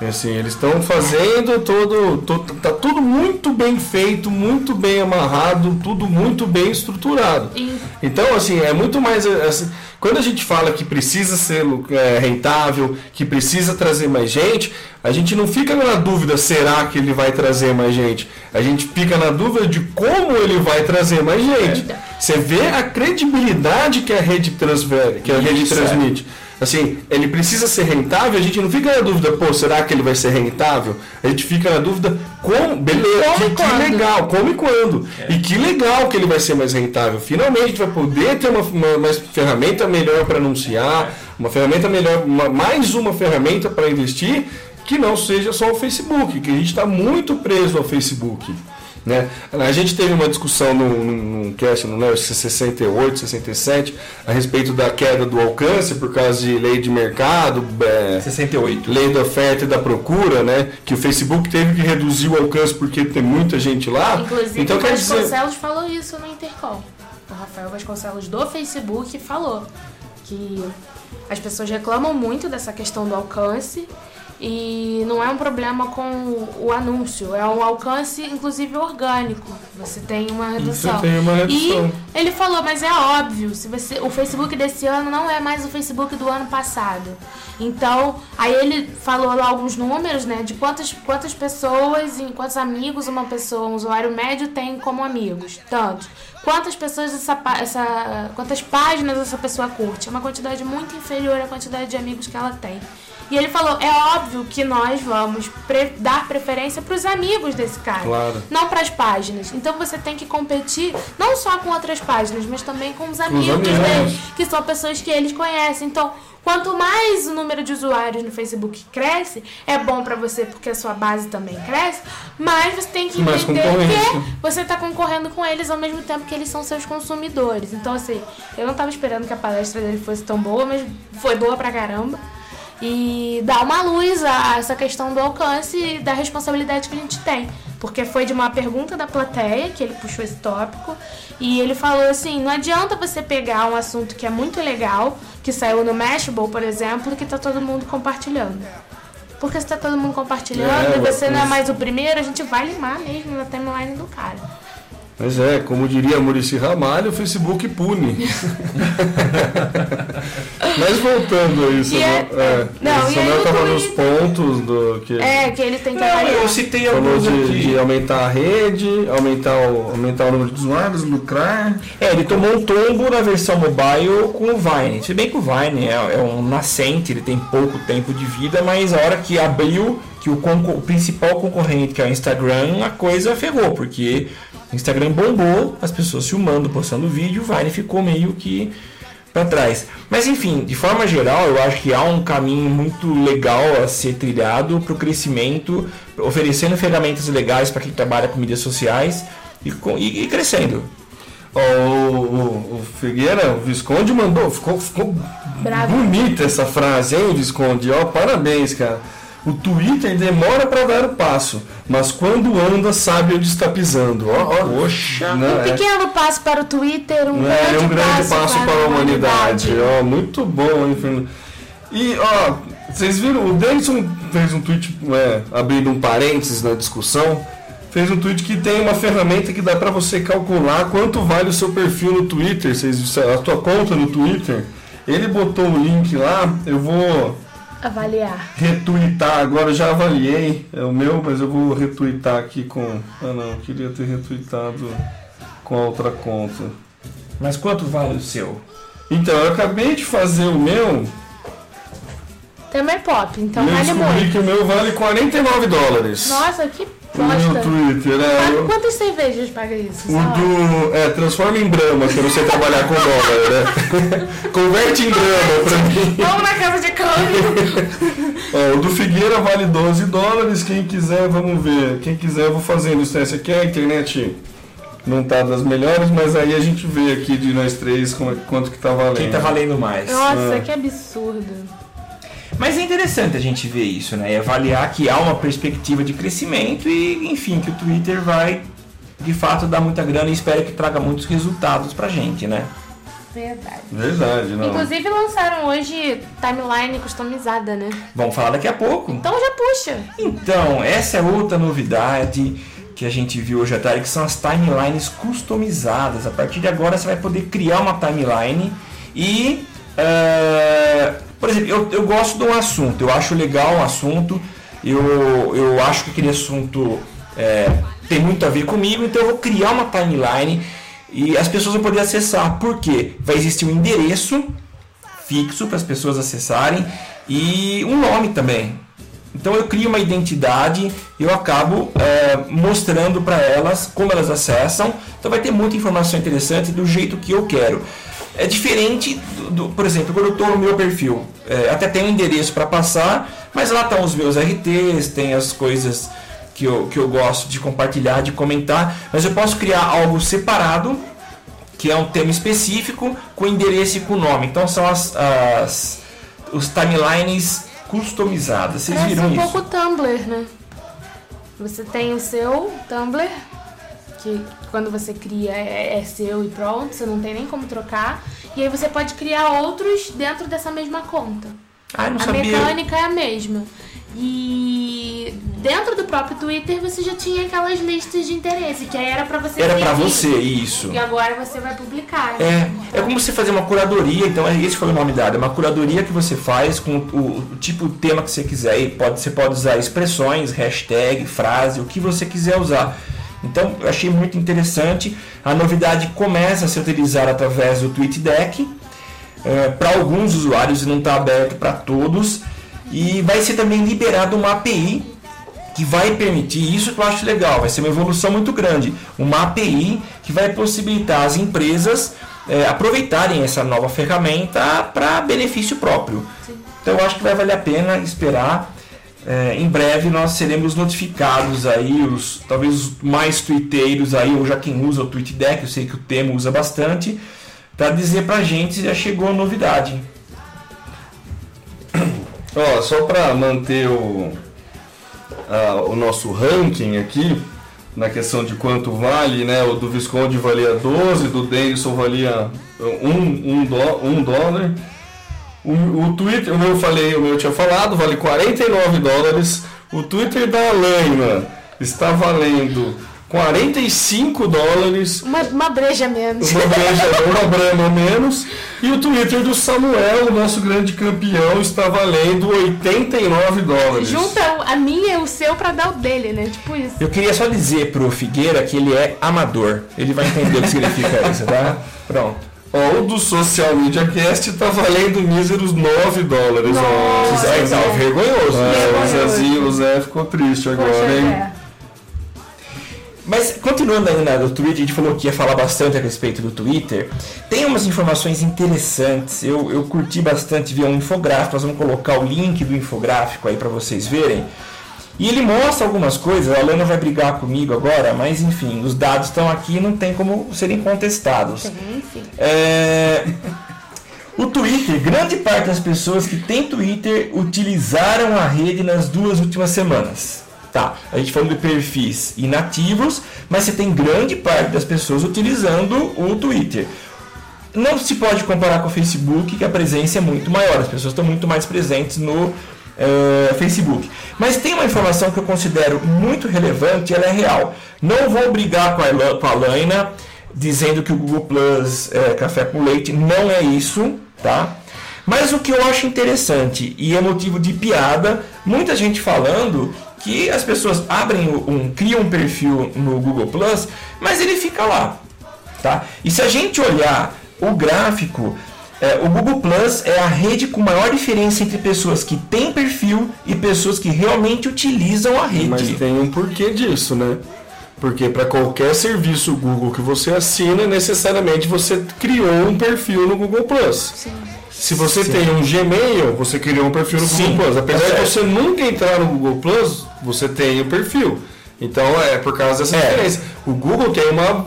Assim, eles estão fazendo todo, todo. Tá tudo muito bem feito, muito bem amarrado, tudo muito bem estruturado. E- Então, assim, é muito mais. assim, quando a gente fala que precisa ser é, rentável, que precisa trazer mais gente, a gente não fica na dúvida será que ele vai trazer mais gente. A gente fica na dúvida de como ele vai trazer mais gente. Você vê a credibilidade que a rede transfere, que a rede Isso, é. Assim, ele precisa ser rentável, a gente não fica na dúvida, pô, será que ele vai ser rentável? A gente fica na dúvida, como, beleza, Como que, que legal, como e quando. E que legal que ele vai ser mais rentável. Finalmente a gente vai poder ter uma, uma, mais ferramenta melhor para anunciar, uma ferramenta melhor, uma- mais uma ferramenta para investir, que não seja só o Facebook, que a gente está muito preso ao Facebook. Né? A gente teve uma discussão no, no, no cast, no né, 68, 67, a respeito da queda do alcance por causa de lei de mercado, é, 68. lei da oferta e da procura, né? Que o Facebook teve que reduzir o alcance porque tem muita gente lá. Inclusive, então o quer dizer, Vasconcelos falou isso no Intercom. O Rafael Vasconcelos do Facebook falou que as pessoas reclamam muito dessa questão do alcance e não é um problema com o anúncio, é um alcance inclusive orgânico. Você tem uma redução. tem uma redução. E ele falou, mas é óbvio, se você, o Facebook desse ano não é mais o Facebook do ano passado. Então, aí ele falou lá alguns números, né, de quantas, quantas pessoas, e quantos amigos uma pessoa, um usuário médio tem como amigos. Tantos. Quantas pessoas essa, essa quantas páginas essa pessoa curte? É uma quantidade muito inferior à quantidade de amigos que ela tem. E ele falou, é óbvio que nós vamos pre- dar preferência para os amigos desse cara, Claro. não para as páginas. Então você tem que competir não só com outras páginas, mas também com os amigos, amigos. dele, que são pessoas que eles conhecem. Então, quanto mais o número de usuários no Facebook cresce, é bom para você porque a sua base também cresce, mas você tem que entender que você está concorrendo com eles ao mesmo tempo que eles são seus consumidores. Então, assim, eu não estava esperando que a palestra dele fosse tão boa, mas foi boa pra caramba. E dá uma luz a essa questão do alcance e da responsabilidade que a gente tem. Porque foi de uma pergunta da plateia que ele puxou esse tópico. E ele falou assim: não adianta você pegar um assunto que é muito legal, que saiu no Mashable, por exemplo, que tá todo mundo compartilhando. Porque se tá todo mundo compartilhando É, e você não é mais o primeiro, a gente vai limar mesmo na timeline do cara. Mas é, como diria Murici Ramalho, o Facebook pune. Mas voltando a isso, é- né? é, não, o e Samuel o estava nos pontos do que É, que ele tem que Não, avaliar. eu citei falou alguns de, aqui. de aumentar a rede, aumentar o, aumentar o número de usuários, lucrar. É, ele tomou um tombo na versão mobile com o Vine. Se bem que o Vine é, é um nascente, ele tem pouco tempo de vida, mas a hora que abriu, que o, o principal concorrente, que é o Instagram, a coisa ferrou, porque o Instagram bombou, as pessoas filmando, postando vídeo, o Vine ficou meio que para trás. Mas enfim, de forma geral, eu acho que há um caminho muito legal a ser trilhado para o crescimento, oferecendo ferramentas legais para quem trabalha com mídias sociais e, com- e- e crescendo. Ó, o, o, o Figueira, o Visconde mandou, ficou, ficou Bravo. bonita essa frase, hein, Visconde? Ó, parabéns, cara. O Twitter demora para dar o passo, mas quando anda sabe onde está pisando. Ó, ó. Poxa. Não, Um é. pequeno passo para o Twitter, um, É, grande, um grande passo, para, a humanidade. Ó, muito bom, hein, Fernando? E, ó, vocês viram, o Denison fez um tweet, é, abrindo um parênteses na discussão, fez um tweet que tem uma ferramenta que dá para você calcular quanto vale o seu perfil no Twitter, vocês, a tua conta no Twitter. Ele botou o link lá, eu vou Avaliar. retweetar agora, eu já avaliei, é o meu, mas eu vou retweetar aqui com... Ah não, eu queria ter retweetado com a outra conta. Mas quanto vale o seu? Então, eu acabei de fazer o meu Também pop, então eu vale descobri muito. que o meu vale 49 dólares. Nossa, que o meu bosta. Twitter, é. Quantas- cervejas paga isso? O do. É, transforma em eu não sei trabalhar com dólar, né? Converte em Brahma pra mim. Vamos na casa de câmbio. Ó, o do Figueira vale 12 dólares. Quem quiser, vamos ver. Quem quiser, eu vou fazendo isso. Essa aqui é a internet. Não tá das melhores, mas aí a gente vê aqui de nós três é- quanto que tá valendo. Quem tá valendo mais? Nossa, É. que absurdo. Mas é interessante a gente ver isso, né? E avaliar que há uma perspectiva de crescimento e, enfim, que o Twitter vai de fato dar muita grana e espero que traga muitos resultados pra gente, né? Verdade. Verdade, não. Inclusive lançaram hoje timeline customizada, né? Vamos falar daqui a pouco. Então já puxa. Então, essa é outra novidade que a gente viu hoje à tarde, que são as timelines customizadas. A partir de agora você vai poder criar uma timeline e, eh, por exemplo, eu, eu gosto de um assunto, eu acho legal um assunto, eu, eu acho que aquele assunto eh, tem muito a ver comigo, então eu vou criar uma timeline e as pessoas vão poder acessar. Por quê? Vai existir um endereço fixo para as pessoas acessarem e um nome também. Então eu crio uma identidade eu acabo é, mostrando para elas como elas acessam. Então vai ter muita informação interessante do jeito que eu quero. É diferente, do, do- por exemplo, quando eu estou no meu perfil, é, até tem um endereço para passar, mas lá estão os meus RTs, tem as coisas que eu, que eu gosto de compartilhar, de comentar, mas eu posso criar algo separado, que é um tema específico, com endereço e com nome. Então são as, as os timelines customizadas. Vocês Parece viram um isso? pouco Tumblr, né? Você tem o seu Tumblr, que quando você cria é, é seu e pronto, você não tem nem como trocar. E aí você pode criar outros dentro dessa mesma conta. Ah, não a sabia. mecânica é a mesma. E dentro do próprio Twitter você já tinha aquelas listas de interesse, que aí era pra você Era pra seguir. você, isso. E agora você vai publicar. É, é como você fazer uma curadoria, então é esse foi o nome dado, é uma curadoria que você faz com o, o tipo de tema que você quiser. E pode, você pode usar expressões, hashtag, frase, o que você quiser usar. Então eu achei muito interessante. A novidade começa a ser utilizada através do TweetDeck para alguns usuários e não está aberto para todos. E vai ser também liberado uma API que vai permitir, isso que eu acho legal, vai ser uma evolução muito grande, uma API que vai possibilitar as empresas eh, aproveitarem essa nova ferramenta para benefício próprio. Então eu acho que vai valer a pena esperar. Eh, em breve nós seremos notificados aí, os, talvez os mais twitteiros aí, ou já quem usa o TweetDeck, eu sei que o Temo usa bastante, para dizer pra gente se já chegou a novidade. Ó, só para manter o, a- o nosso ranking aqui, na questão de quanto vale, né? O do Visconde valia 12, do Denison valia 1 um, um dó, um dólar. O, o Twitter, o meu eu falei, o meu eu tinha falado, vale 49 dólares. O Twitter da Alaina está valendo 45 dólares. Uma, uma breja menos. Uma breja, uma brama menos. E o Twitter do Samuel, o nosso grande campeão, está valendo 89 dólares. Junta a minha e o seu pra dar o dele, né? Tipo isso. Eu queria só dizer pro Figueira que ele é amador. Ele vai entender o que significa isso, tá? Pronto. Ó, o do Social Media Cast tá valendo míseros 9 dólares. ó. Nossa, Zé, Zé. tá vergonhoso. Vergonhoso. O Zezinho, o Zé ficou triste agora, Poxa, hein? é. Mas continuando ainda do Twitter, a gente falou que ia falar bastante a respeito do Twitter. Tem umas informações interessantes. Eu, eu curti bastante ver um infográfico. Nós vamos colocar o link do infográfico aí para vocês verem. E ele mostra algumas coisas. A Alana vai brigar comigo agora, mas enfim, os dados estão aqui e não tem como serem contestados. É, O Twitter, grande parte das pessoas que tem Twitter utilizaram a rede nas duas últimas semanas. Tá, a gente falando de perfis inativos, mas você tem grande parte das pessoas utilizando o Twitter. Não se pode comparar com o Facebook, que a presença é muito maior, as pessoas estão muito mais presentes no eh, Facebook. Mas tem uma informação que eu considero muito relevante, ela é real. Não vou brigar com a, com a Laina dizendo que o Google Plus é café com leite, não é isso, tá? Mas o que eu acho interessante e é motivo de piada, muita gente falando que as pessoas abrem um, criam um perfil no Google Plus, mas ele fica lá, tá? E se a gente olhar o gráfico, é, o Google Plus é a rede com maior diferença entre pessoas que têm perfil e pessoas que realmente utilizam a rede. Mas tem um porquê disso, né? Porque para qualquer serviço Google que você assina, necessariamente você criou um perfil no Google Plus. Se você tem um Gmail, você criou um perfil no Sim, Google Plus. Apesar tá de você nunca entrar no Google Plus, você tem o perfil. Então é por causa dessa É. diferença. O Google tem uma,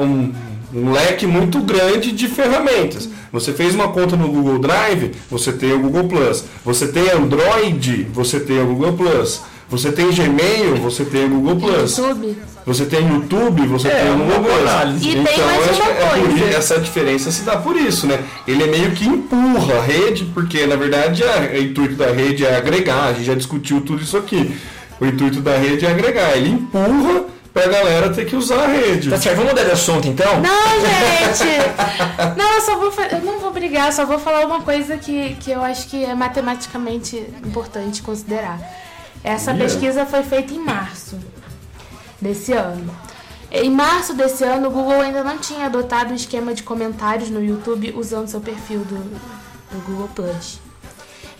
um, um- leque muito grande de ferramentas. Você fez uma conta no Google Drive, você tem o Google Plus. Você tem Android, você tem o Google Plus. Você tem Gmail, você tem o Google Plus. YouTube. Você tem YouTube, você É, tem o Google Plus. análise. E tem então, mais acho uma que é por coisa. i- essa diferença se dá por isso, né? Ele é meio que empurra a rede, porque na verdade a- o intuito da rede é agregar, a gente já discutiu tudo isso aqui. O intuito da rede é agregar, ele empurra pra galera ter que usar a rede. Tá certo, vamos mudar de assunto então? Não, gente! Não, eu só vou eu não vou brigar, só vou falar uma coisa que, que eu acho que é matematicamente importante considerar. Essa Yeah. pesquisa foi feita em março desse ano. Em março desse ano, o Google ainda não tinha adotado o esquema de comentários no YouTube usando seu perfil do, do Google Plus.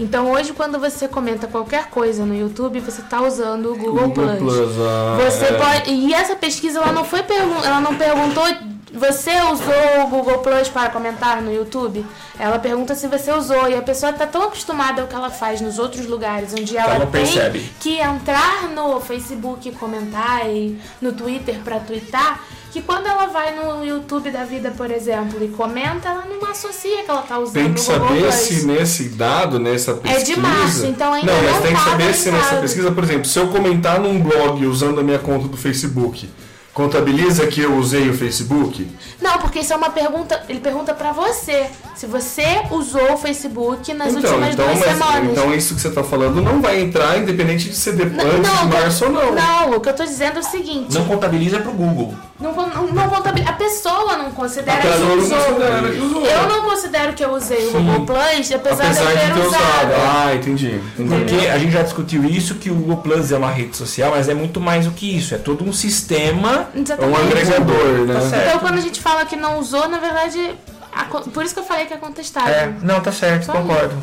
Então hoje, quando você comenta qualquer coisa no YouTube, você está usando o Google, Google Plus, ah, você é. pode. E essa pesquisa ela não foi pergun ela não perguntou Você usou o Google Plus para comentar no YouTube? Ela pergunta se você usou e a pessoa tá tão acostumada ao que ela faz nos outros lugares, onde ela, não tem percebe. que entrar no Facebook e comentar e no Twitter para twittar, que quando ela vai no YouTube da vida, por exemplo, e comenta, ela não associa que ela tá usando Tem que Google saber Plus. se nesse dado, nessa pesquisa. de março, então ainda Não, mas não tem que tá saber se nessa pesquisa, por exemplo, se eu comentar num blog usando a minha conta do Facebook, contabiliza que eu usei o Facebook? Não, porque isso é uma pergunta. Ele pergunta pra você. Se você usou o Facebook nas últimas duas mas- semanas. então isso que você está falando não vai entrar, independente de ser depois Não, não, de março ou não. Não, o que eu tô dizendo é o seguinte. Não contabiliza pro Google. Não, não, não contabiliza. A pessoa não considera que não usou. Eu não considero que eu usei o Google Plus, apesar, Apesar de eu ter, de ter usado. usado. Ah, entendi. entendi. Porque a gente já discutiu isso, que o Google Plus é uma rede social, mas é muito mais do que isso. É todo um sistema. É um agregador, né? Tá. Então quando a gente fala que não usou, na verdade. a por isso que eu falei que é contestável. É, não, tá certo, Só concordo.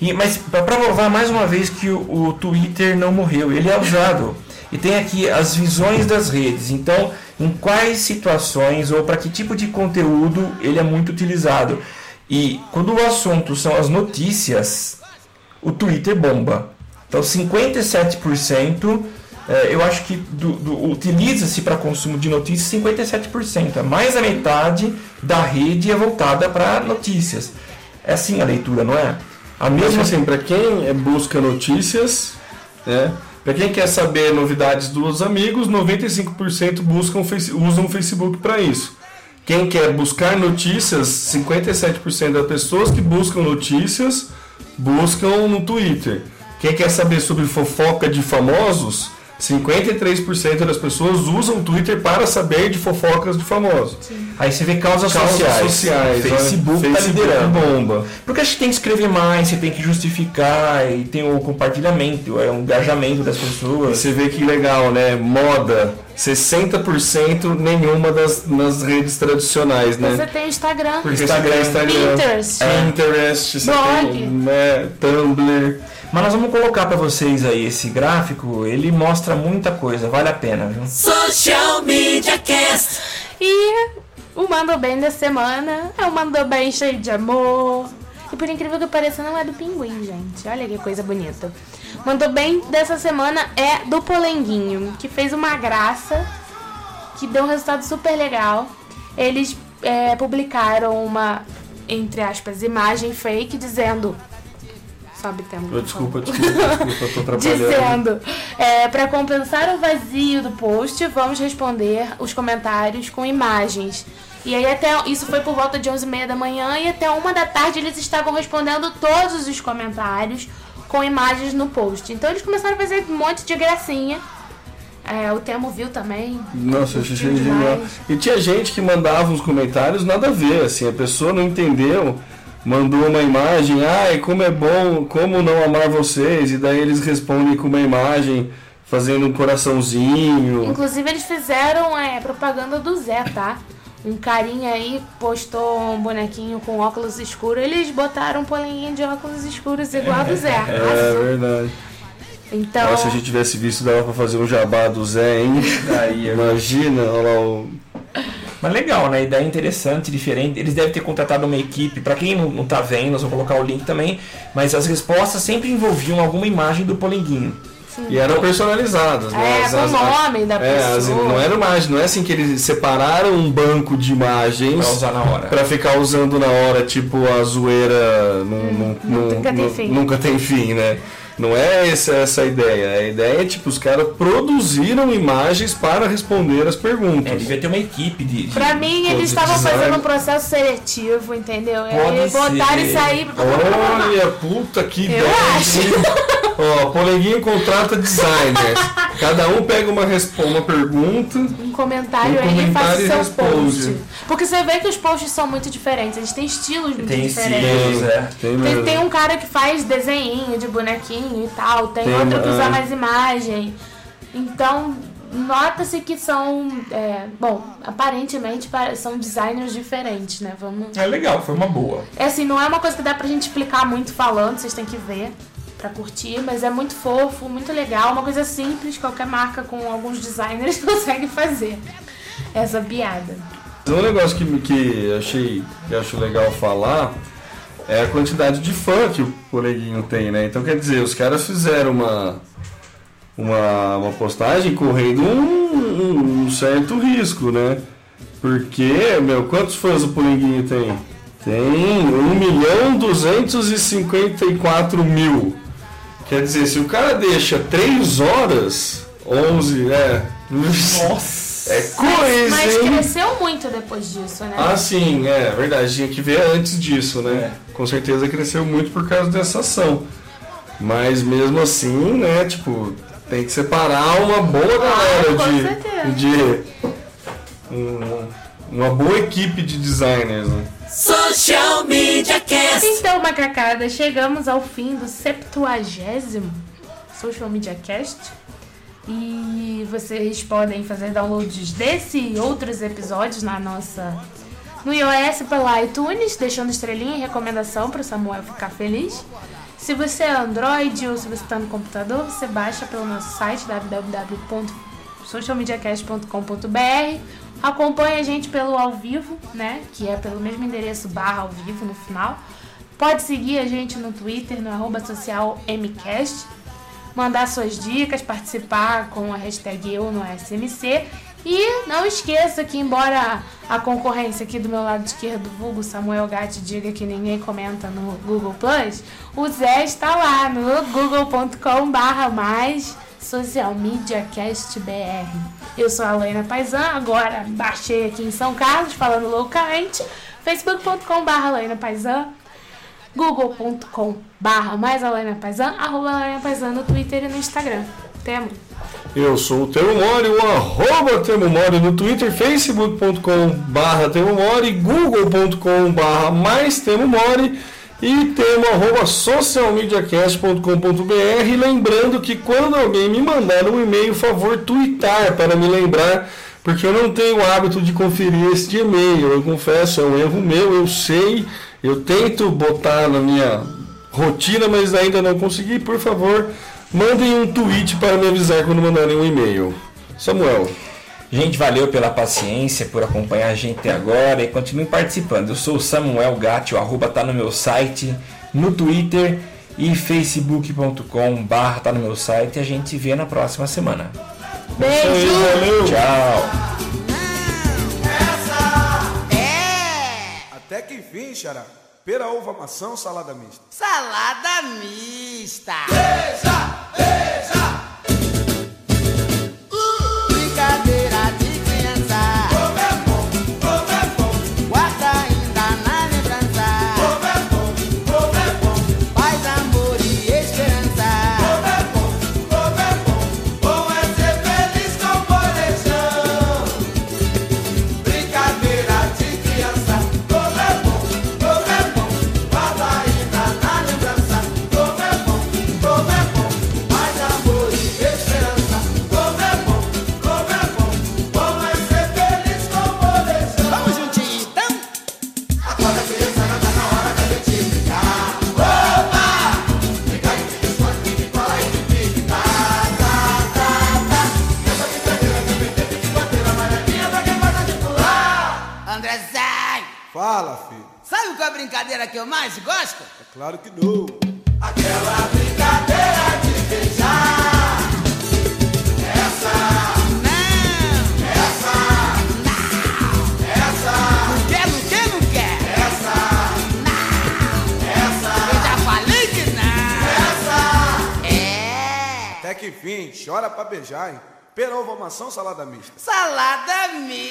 E, mas para provar mais uma vez que o, o Twitter não morreu, ele é usado. E tem aqui as visões das redes. Então, em quais situações ou para que tipo de conteúdo ele é muito utilizado. E quando o assunto são as notícias, o Twitter bomba. Então, 57%, eh, eu acho que utiliza-se para consumo de notícias 57%. Mais da metade da rede é voltada para notícias. É assim a leitura, não é? A mesma assim, para quem é, busca notícias, né? Para quem quer saber novidades dos amigos, 95% buscam, usam o Facebook para isso. Quem quer buscar notícias, 57% das pessoas que buscam notícias buscam no Twitter. Quem quer saber sobre fofoca de famosos, 53% das pessoas usam o Twitter para saber de fofocas de famosos. Aí você vê causas, Causas sociais. sociais, Facebook Facebook liderando. bomba. Porque acho que tem que escrever mais, você tem que justificar, e tem o compartilhamento, é o engajamento das E pessoas. você vê que legal, né? Moda, 60% nenhuma das nas redes tradicionais, né? Você tem Instagram. Instagram, você tem Instagram, Pinterest. Pinterest, você Blog. tem né, Tumblr. Mas nós vamos colocar para vocês aí esse gráfico, ele mostra muita coisa, vale a pena, viu? Social Media Cast. E o Mando Bem da semana é um Mando Bem cheio de amor. E por incrível que pareça, não é do pinguim, gente. Olha que coisa bonita. Mandou bem dessa semana é do Polenguinho, que fez uma graça, que deu um resultado super legal. Eles é, publicaram uma, entre aspas, imagem fake dizendo. Sobe tempo. por Desculpa, favor. desculpa, desculpa, tô atrapalhando. Dizendo, é, para compensar o vazio do post, vamos responder os comentários com imagens. E aí até isso foi por volta de 11h30 da manhã e até uma da tarde eles estavam respondendo todos os comentários com imagens no post. Então eles começaram a fazer um monte de gracinha. É, o Temo viu também. Nossa, eu achei genial. E tinha gente que mandava uns comentários nada a ver, assim, a pessoa não entendeu, mandou uma imagem, ai, como é bom, como não amar vocês, e daí eles respondem com uma imagem fazendo um coraçãozinho. Inclusive eles fizeram é, propaganda do Zé, tá? Um carinha aí postou um bonequinho com óculos escuros. Eles botaram um polenguinho de óculos escuros igual a do Zé. É Arrasou. verdade. Então, Nossa, se a gente tivesse visto, dava pra fazer um jabá do Zé, hein? Aí, Imagina, olha lá o. Mas legal, né? Ideia interessante, diferente. Eles devem ter contratado uma equipe. Para quem não, não tá vendo, nós vamos colocar o link também. Mas as respostas sempre envolviam alguma imagem do Polenguinho. E eram personalizadas, né? É, com o nome da é, as- pessoa. não era imagem, não é assim que eles separaram um banco de imagens Pra usar na hora. pra ficar usando na hora, tipo a zoeira não, não- não- nunca tem não- fim. nunca tem fim, né? Não é essa, essa a ideia. A ideia é tipo, os caras produziram imagens para responder as perguntas. É, devia ter uma equipe de. de pra mim, eles estavam fazendo um processo seletivo, entendeu? E Pode aí botaram ser. isso aí. Olha, puta que Eu ideia. acho. Ó, Poleguinho contrata designers. Cada um pega uma, uma pergunta. Um comentário Um aí e faz comentário o e seu responde. post. Porque você vê que os posts são muito diferentes, eles têm estilos muito Tem diferentes. estilos, é. Tem Tem, tem um cara que faz desenho de bonequinho e tal, tem, Tem outro que usa é. mais imagem. Então, nota-se que são. é, bom, aparentemente pa- são designers diferentes, né? Vamos. É legal, foi uma boa. É assim, não é uma coisa que dá pra gente explicar muito falando, vocês têm que ver pra curtir, mas é muito fofo, muito legal, uma coisa simples, qualquer marca com alguns designers consegue fazer essa piada. Um negócio que, que achei que acho legal falar é a quantidade de fã que o Poleguinho tem, né? Então quer dizer, os caras fizeram uma, uma, uma postagem correndo um, um certo risco, né? Porque, meu, quantos fãs o Poleguinho tem? Tem 1 milhão 254 mil. Quer dizer, se o cara deixa 3 horas, 11, é. Nossa! É coisa, Mas cresceu muito depois disso, né? Ah, sim, é verdade. Tinha que ver antes disso, né? Com certeza cresceu muito por causa dessa ação. Mas mesmo assim, né? Tipo, tem que separar uma boa galera com de, certeza. de um- uma boa equipe de designers, né? Social Media Cast. Então, macacada, chegamos ao fim do 70 Social Media Cast. E vocês podem fazer downloads desse e outros episódios na nossa. No iOS pela iTunes, deixando estrelinha e recomendação para o Samuel ficar feliz. Se você é Android ou se você está no computador, você baixa pelo nosso site www.socialmediacast.com.br. Acompanhe a gente pelo ao vivo, né? Que é pelo mesmo endereço barra ao vivo no final. Pode seguir a gente no Twitter, no arroba social MCast. Mandar suas dicas, participar com a hashtag eu no SMC. E não esqueça que, embora a concorrência aqui do meu lado esquerdo, vulgo Samuel Gatti, diga que ninguém comenta no Google Plus, o Zé está lá no google.com barra mais Social Media Cast BR. Eu sou a Helena Paisan, agora baixei aqui em São Carlos, falando loucamente, facebook.com barra Helena Paisan, google.com barra mais Helena Paisan, arroba Helena Paisan no Twitter e no Instagram. Temos. Eu sou o Temo Mori, o arroba Temo Mori no Twitter, facebook.com barra Temo Mori, google.com barra mais Temo Mori e temo arroba socialmediacast.com.br lembrando que quando alguém me mandar um e-mail, favor twittar para me lembrar porque eu não tenho o hábito de conferir este e-mail, eu confesso, é um erro meu, eu sei, eu tento botar na minha rotina, mas ainda não consegui, por favor, mandem um tweet para me avisar quando mandarem um e-mail. Samuel. Gente, valeu pela paciência, por acompanhar a gente até agora e continue participando. Eu sou o Samuel Gatti, o arroba tá no meu site, no Twitter e facebook.com barra tá no meu site e a gente se vê na próxima semana. Beijo! Valeu! Tchau! Até que enfim, Xará. Pera, uva, maçã, salada mista. Salada mista. Brincadeira claro que não. Aquela brincadeira de beijar. Essa, Não, essa, essa, não quer, não quer, não quer. essa, essa, Eu já falei que não. essa. É. Até que enfim, chora pra beijar, hein? Pera, uva, maçã, salada mista. Salada mista.